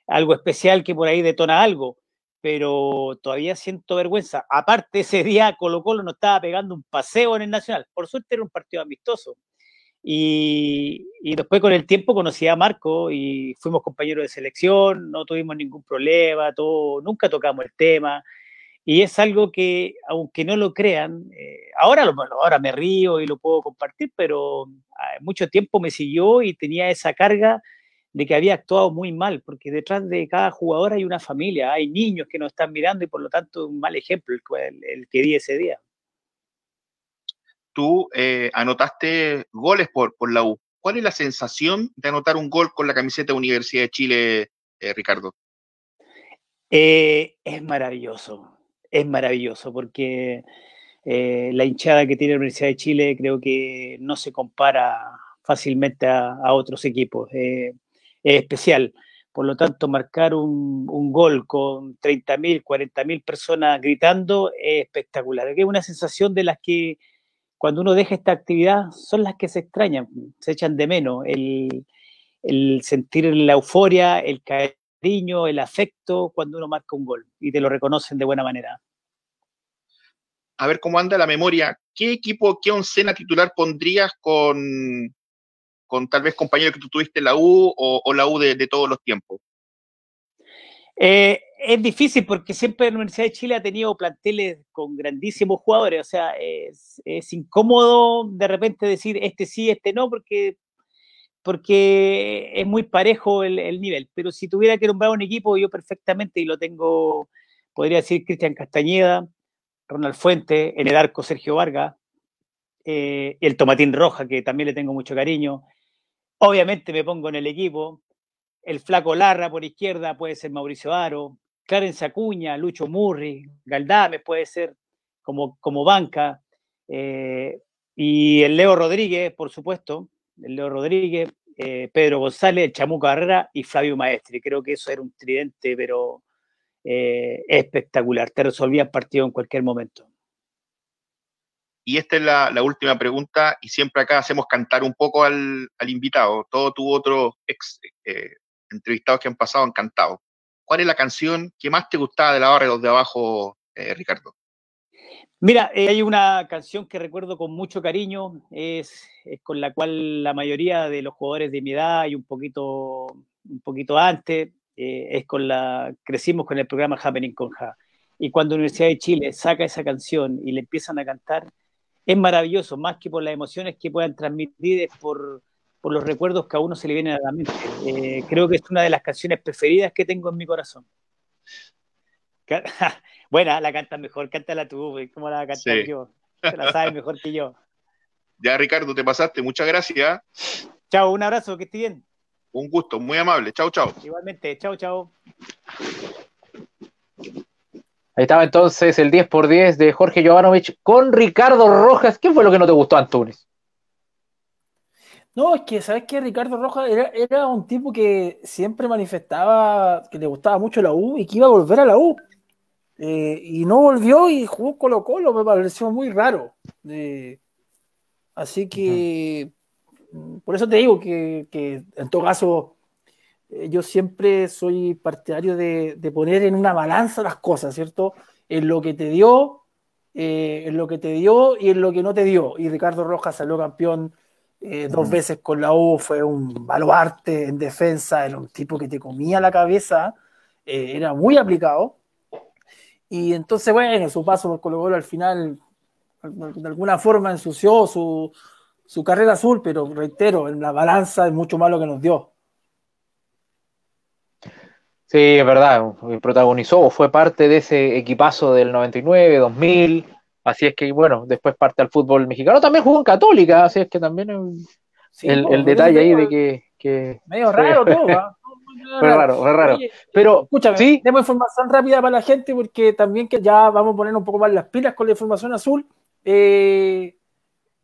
algo especial que por ahí detona algo, pero todavía siento vergüenza. Aparte, ese día Colo Colo no estaba pegando un paseo en el Nacional. Por suerte era un partido amistoso. Y, después con el tiempo conocí a Marco y fuimos compañeros de selección, no tuvimos ningún problema, todo, nunca tocamos el tema. Y es algo que, aunque no lo crean, eh, ahora, lo, ahora me río y lo puedo compartir, pero ah, mucho tiempo me siguió y tenía esa carga de que había actuado muy mal, porque detrás de cada jugador hay una familia, hay niños que nos están mirando y por lo tanto un mal ejemplo el, el que di ese día tú eh, anotaste goles por, por la U. ¿Cuál es la sensación de anotar un gol con la camiseta de Universidad de Chile, eh, Ricardo? Eh, es maravilloso, es maravilloso, porque la hinchada que tiene la Universidad de Chile creo que no se compara fácilmente a, otros equipos. es especial. Por lo tanto, marcar un, un gol con 30.000, 40.000 personas gritando es espectacular. Es una sensación de las que cuando uno deja esta actividad son las que se extrañan, se echan de menos, el, sentir la euforia, el cariño, el afecto cuando uno marca un gol y te lo reconocen de buena manera. A ver cómo anda la memoria. ¿Qué equipo, qué oncena titular pondrías con, con tal vez compañeros que tú tuviste en la U o, la U de, de todos los tiempos? Eh, es difícil porque siempre la Universidad de Chile ha tenido planteles con grandísimos jugadores, o sea, es, incómodo de repente decir este sí, este no, porque, porque es muy parejo el, nivel. Pero si tuviera que nombrar un equipo, yo perfectamente, y lo tengo, podría decir Cristian Castañeda, Ronald Fuente, en el arco Sergio Vargas, eh, el Tomatín Roja, que también le tengo mucho cariño. Obviamente me pongo en el equipo, el Flaco Larra por izquierda puede ser Mauricio Aro, Clarence Acuña, Lucho Murri, Galdames puede ser como, como banca, eh, y el Leo Rodríguez, por supuesto, el Leo Rodríguez, eh, Pedro González, Chamu Carrera y Flavio Maestri. Creo que eso era un tridente, pero eh, espectacular. Te resolvía partido en cualquier momento. Y esta es la, última pregunta, y siempre acá hacemos cantar un poco al, invitado. Todo tu otro ex entrevistados que han pasado han cantado. ¿Cuál es la canción que más te gustaba de la barra de los de abajo, eh, Ricardo? Mira, eh, hay una canción que recuerdo con mucho cariño, es, con la cual la mayoría de los jugadores de mi edad y un poquito, un poquito antes, eh, es con la, crecimos con el programa Happening con Ja. Y cuando Universidad de Chile saca esa canción y le empiezan a cantar, es maravilloso, más que por las emociones que puedan transmitir, es por, por los recuerdos que a uno se le vienen a la mente. [laughs] Eh, creo que es una de las canciones preferidas que tengo en mi corazón. [laughs] Buena, la cantas mejor, cántala tú, ¿cómo la cantar yo? la sabes mejor que yo. [laughs] Ya, Ricardo, te pasaste, muchas gracias. Chao, un abrazo, que estés bien. Un gusto, muy amable. Chao, chao. Igualmente, chao, chao. Ahí estaba entonces el 10 por 10 de Jorge Jovanovic con Ricardo Rojas. ¿Qué fue lo que no te gustó, Antunes? No, es que, ¿sabes qué? Ricardo Rojas era, un tipo que siempre manifestaba que le gustaba mucho la U y que iba a volver a la U. Eh, y no volvió y jugó Colo Colo, me pareció muy raro. así que, por eso te digo que, en todo caso, eh, yo siempre soy partidario de, poner en una balanza las cosas, ¿cierto? En lo que te dio, eh, en lo que te dio y en lo que no te dio. Y Ricardo Rojas salió campeón eh, dos veces con la U, fue un baluarte en defensa, era un tipo que te comía la cabeza, eh, era muy aplicado. Y entonces, bueno, su paso por Colo Colo al final, de alguna forma ensució su, su carrera azul, pero reitero, en la balanza es mucho más lo que nos dio. Sí, es verdad, protagonizó, fue parte de ese equipazo del 99, 2000, así es que, bueno, después parte al fútbol mexicano, también jugó en Católica, así es que también el, el, detalle ahí de que... que medio raro todo, [laughs] ¿eh? Fue raro, fue raro. Pero, escúchame, ¿sí? demos información rápida para la gente porque también que ya vamos a poner un poco más las pilas con la información azul. Eh,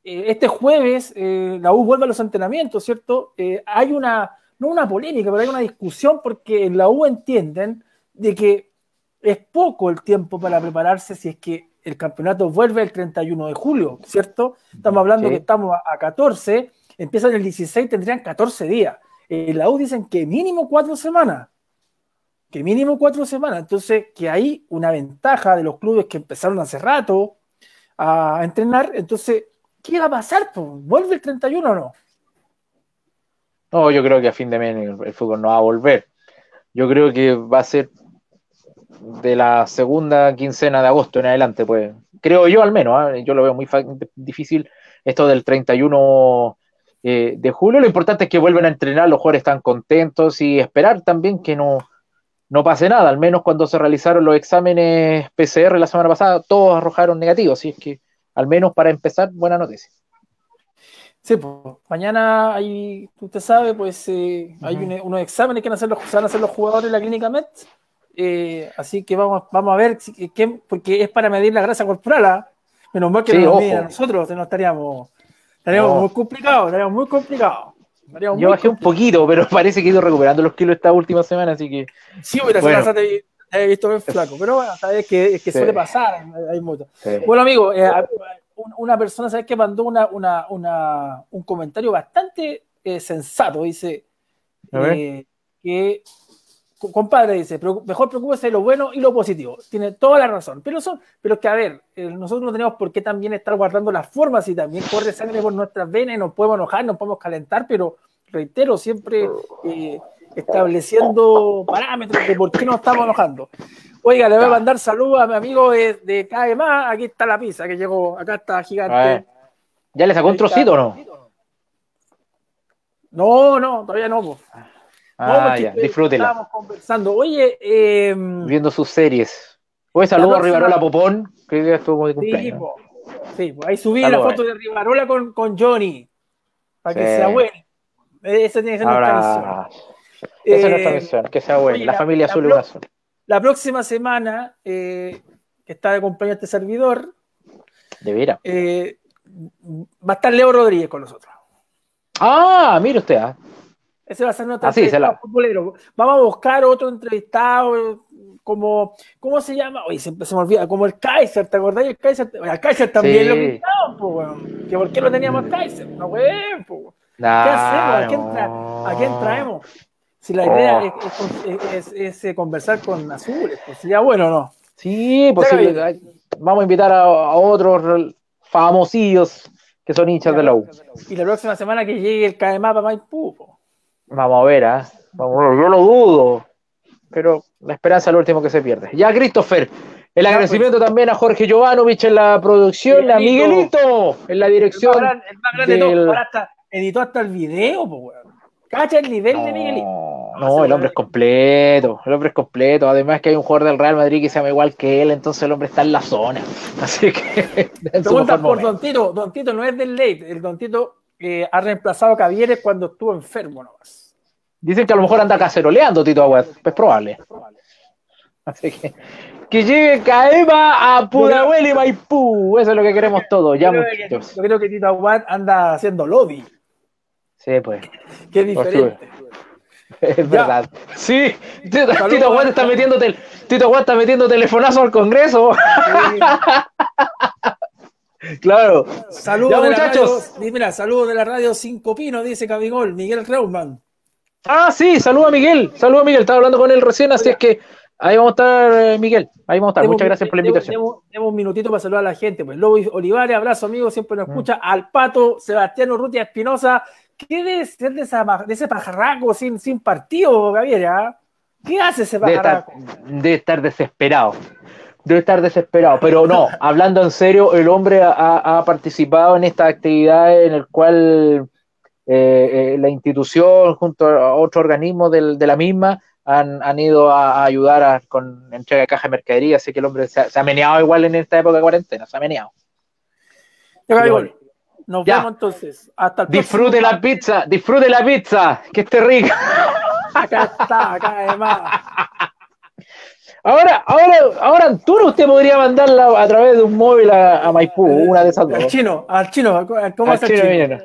eh, este jueves eh, la U vuelve a los entrenamientos, ¿cierto? hay una, no una polémica, pero hay una discusión porque en la U entienden de que es poco el tiempo para prepararse si es que el campeonato vuelve el 31 de julio, ¿cierto? Estamos hablando que estamos a, a 14, empiezan el 16, tendrían 14 días. En la U dicen que mínimo cuatro semanas. Que mínimo cuatro semanas. Entonces, que hay una ventaja de los clubes que empezaron hace rato a entrenar. Entonces, ¿qué va a pasar? ¿Vuelve el 31 o no? No, yo creo que a fin de mes el, fútbol no va a volver. Yo creo que va a ser de la segunda quincena de agosto en adelante, pues. Creo yo al menos, ¿ah? yo lo veo muy difícil esto del 31 eh, de julio. Lo importante es que vuelvan a entrenar, los jugadores están contentos y esperar también que no, no pase nada. Al menos cuando se realizaron los exámenes PCR la semana pasada, todos arrojaron negativos. Así es que, al menos para empezar, buena noticia. Sí, pues mañana hay, usted sabe, pues eh, hay unos exámenes que van a, hacer los, van a hacer los jugadores en la clínica MET. Eh, así que vamos, vamos a ver, porque es para medir la grasa corporal. ¿ah? Menos mal que no nos a nosotros, no estaríamos Estaríamos muy complicado, estaríamos muy complicado. Yo bajé un poquito, pero [laughs] parece que he ido recuperando los kilos esta última semana, así que. Sí, hubiera bueno. te he visto bien flaco, pero bueno, sabes que, es que suele pasar. Hay Bueno, amigo, eh, una persona, ¿sabes que mandó una, una, una, un comentario bastante eh, sensato? Dice eh, que compadre dice, mejor preocúpese de lo bueno y lo positivo. Tiene toda la razón. Pero son, pero que a ver, eh, nosotros no tenemos por qué también estar guardando las formas y también corre sangre por nuestras venas y nos podemos enojar, nos podemos calentar, pero reitero, siempre eh, estableciendo parámetros de por qué nos estamos enojando. Oiga, le voy a mandar saludos a mi amigo de, de Aquí está la pizza que llegó. Acá está gigante. ¿Ya le sacó un trocito o no? No, no, todavía no. Ah, ya, disfrútela. Estábamos conversando. Oye, em, viendo sus series. Oye, saludo a Rivarola Popón, que estuvo de cumpleaños. Sí, ahí subí la foto de Rivarola con, con Johnny, para que sea bueno. Esa tiene que ser nuestra misión. Esa es nuestra eh, misión, que sea bueno. la familia azul y azul. La próxima semana, eh, que está de cumpleaños este servidor, de veras. Eh, va a estar Leo Rodríguez con nosotros. Ah, mire usted. Ah. Ese va a ser nuestro ah, futbolero. Vamos a buscar otro entrevistado como, ¿cómo se llama? Oye, siempre se me olvida, como el Kaiser, ¿te acordás? El Kaiser, el Kaiser también lo quitamos, pues, ¿Que ¿Por qué lo teníamos Kaiser? No, weón, pues. ¿Qué hacemos? ¿A quién, ¿A quién, traemos? Si la idea oh. es, es, eh, conversar con Azules, pues sería bueno, ¿no? Sí, pues vamos a invitar a, otros famosillos que son hinchas de la U. Y la próxima semana que llegue el KMA para Maipú, pues. Vamos a ver, ¿ah? yo lo dudo, pero la esperanza es lo último que se pierde. Ya, Christopher, el agradecimiento pues. también a Jorge Jovanovich en la producción, a Miguelito en la dirección. El más grande, del... hasta, editó hasta el video, pues, Cacha el nivel de Miguelito. No, el hombre es completo, el hombre es completo. Además que hay un jugador del Real Madrid que se llama igual que él, entonces el hombre está en la zona. [laughs] Así que... Pregunta por Don Tito, Don Tito no es del late, el Don Tito eh, ha reemplazado a Cavieres cuando estuvo enfermo nomás. Dicen que a lo mejor anda caceroleando Tito Aguad. Es probable. Así que. Que llegue Caema a Pudahuel y Maipú. Eso es lo que queremos todos. Ya, yo, creo que, yo creo que Tito Aguad anda haciendo lobby. Sí, pues. Qué diferente. Es verdad. Sí, Tito, Aguad está metiendo Tito Aguad está metiendo telefonazo al Congreso. [laughs] claro. Saludos muchachos. mira, saludos de la radio Cinco Pinos, dice Cabigol, Miguel Reumann. Ah, sí, saluda a Miguel, saluda a Miguel, estaba hablando con él recién, así es que ahí vamos a estar, eh, Miguel, ahí vamos a estar. Muchas gracias por la invitación. Tenemos un minutito para saludar a la gente. Pues Lobo Olivares, abrazo amigo, siempre nos mm. escucha. Al Pato, Sebastián Urrutia Espinosa. ¿Qué debe ser de, ese pajarraco sin, sin partido, Gabriel? ¿Qué hace ese pajarraco? Debe estar, desesperado. debe estar desesperado. Pero no, hablando en serio, el hombre ha, ha participado en esta actividad en el cual eh, eh, la institución junto a otro organismo del, de la misma han, han ido a, a ayudar a- con entrega de caja de mercadería, así que el hombre se ha, se ha meneado igual en esta época de cuarentena, se ha meneado. Nos Ya. vemos entonces. Hasta el Disfrute próximo- la pizza, disfrute la pizza, que esté rica. Acá está, acá además. Ahora, ahora, ahora Anturo usted podría mandarla a través de un móvil a, a Maipú, una de esas Al dos. chino, al chino. ¿Cómo Al chino chino?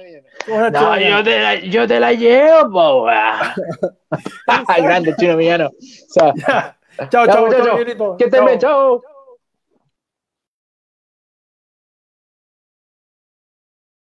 Villano. ¿Cómo es el No, yo te la, yo te la llevo, po. [laughs] Grande chino villano. O sea, [laughs] Chao, chao, chao, Miguelito. que estén bien, chao.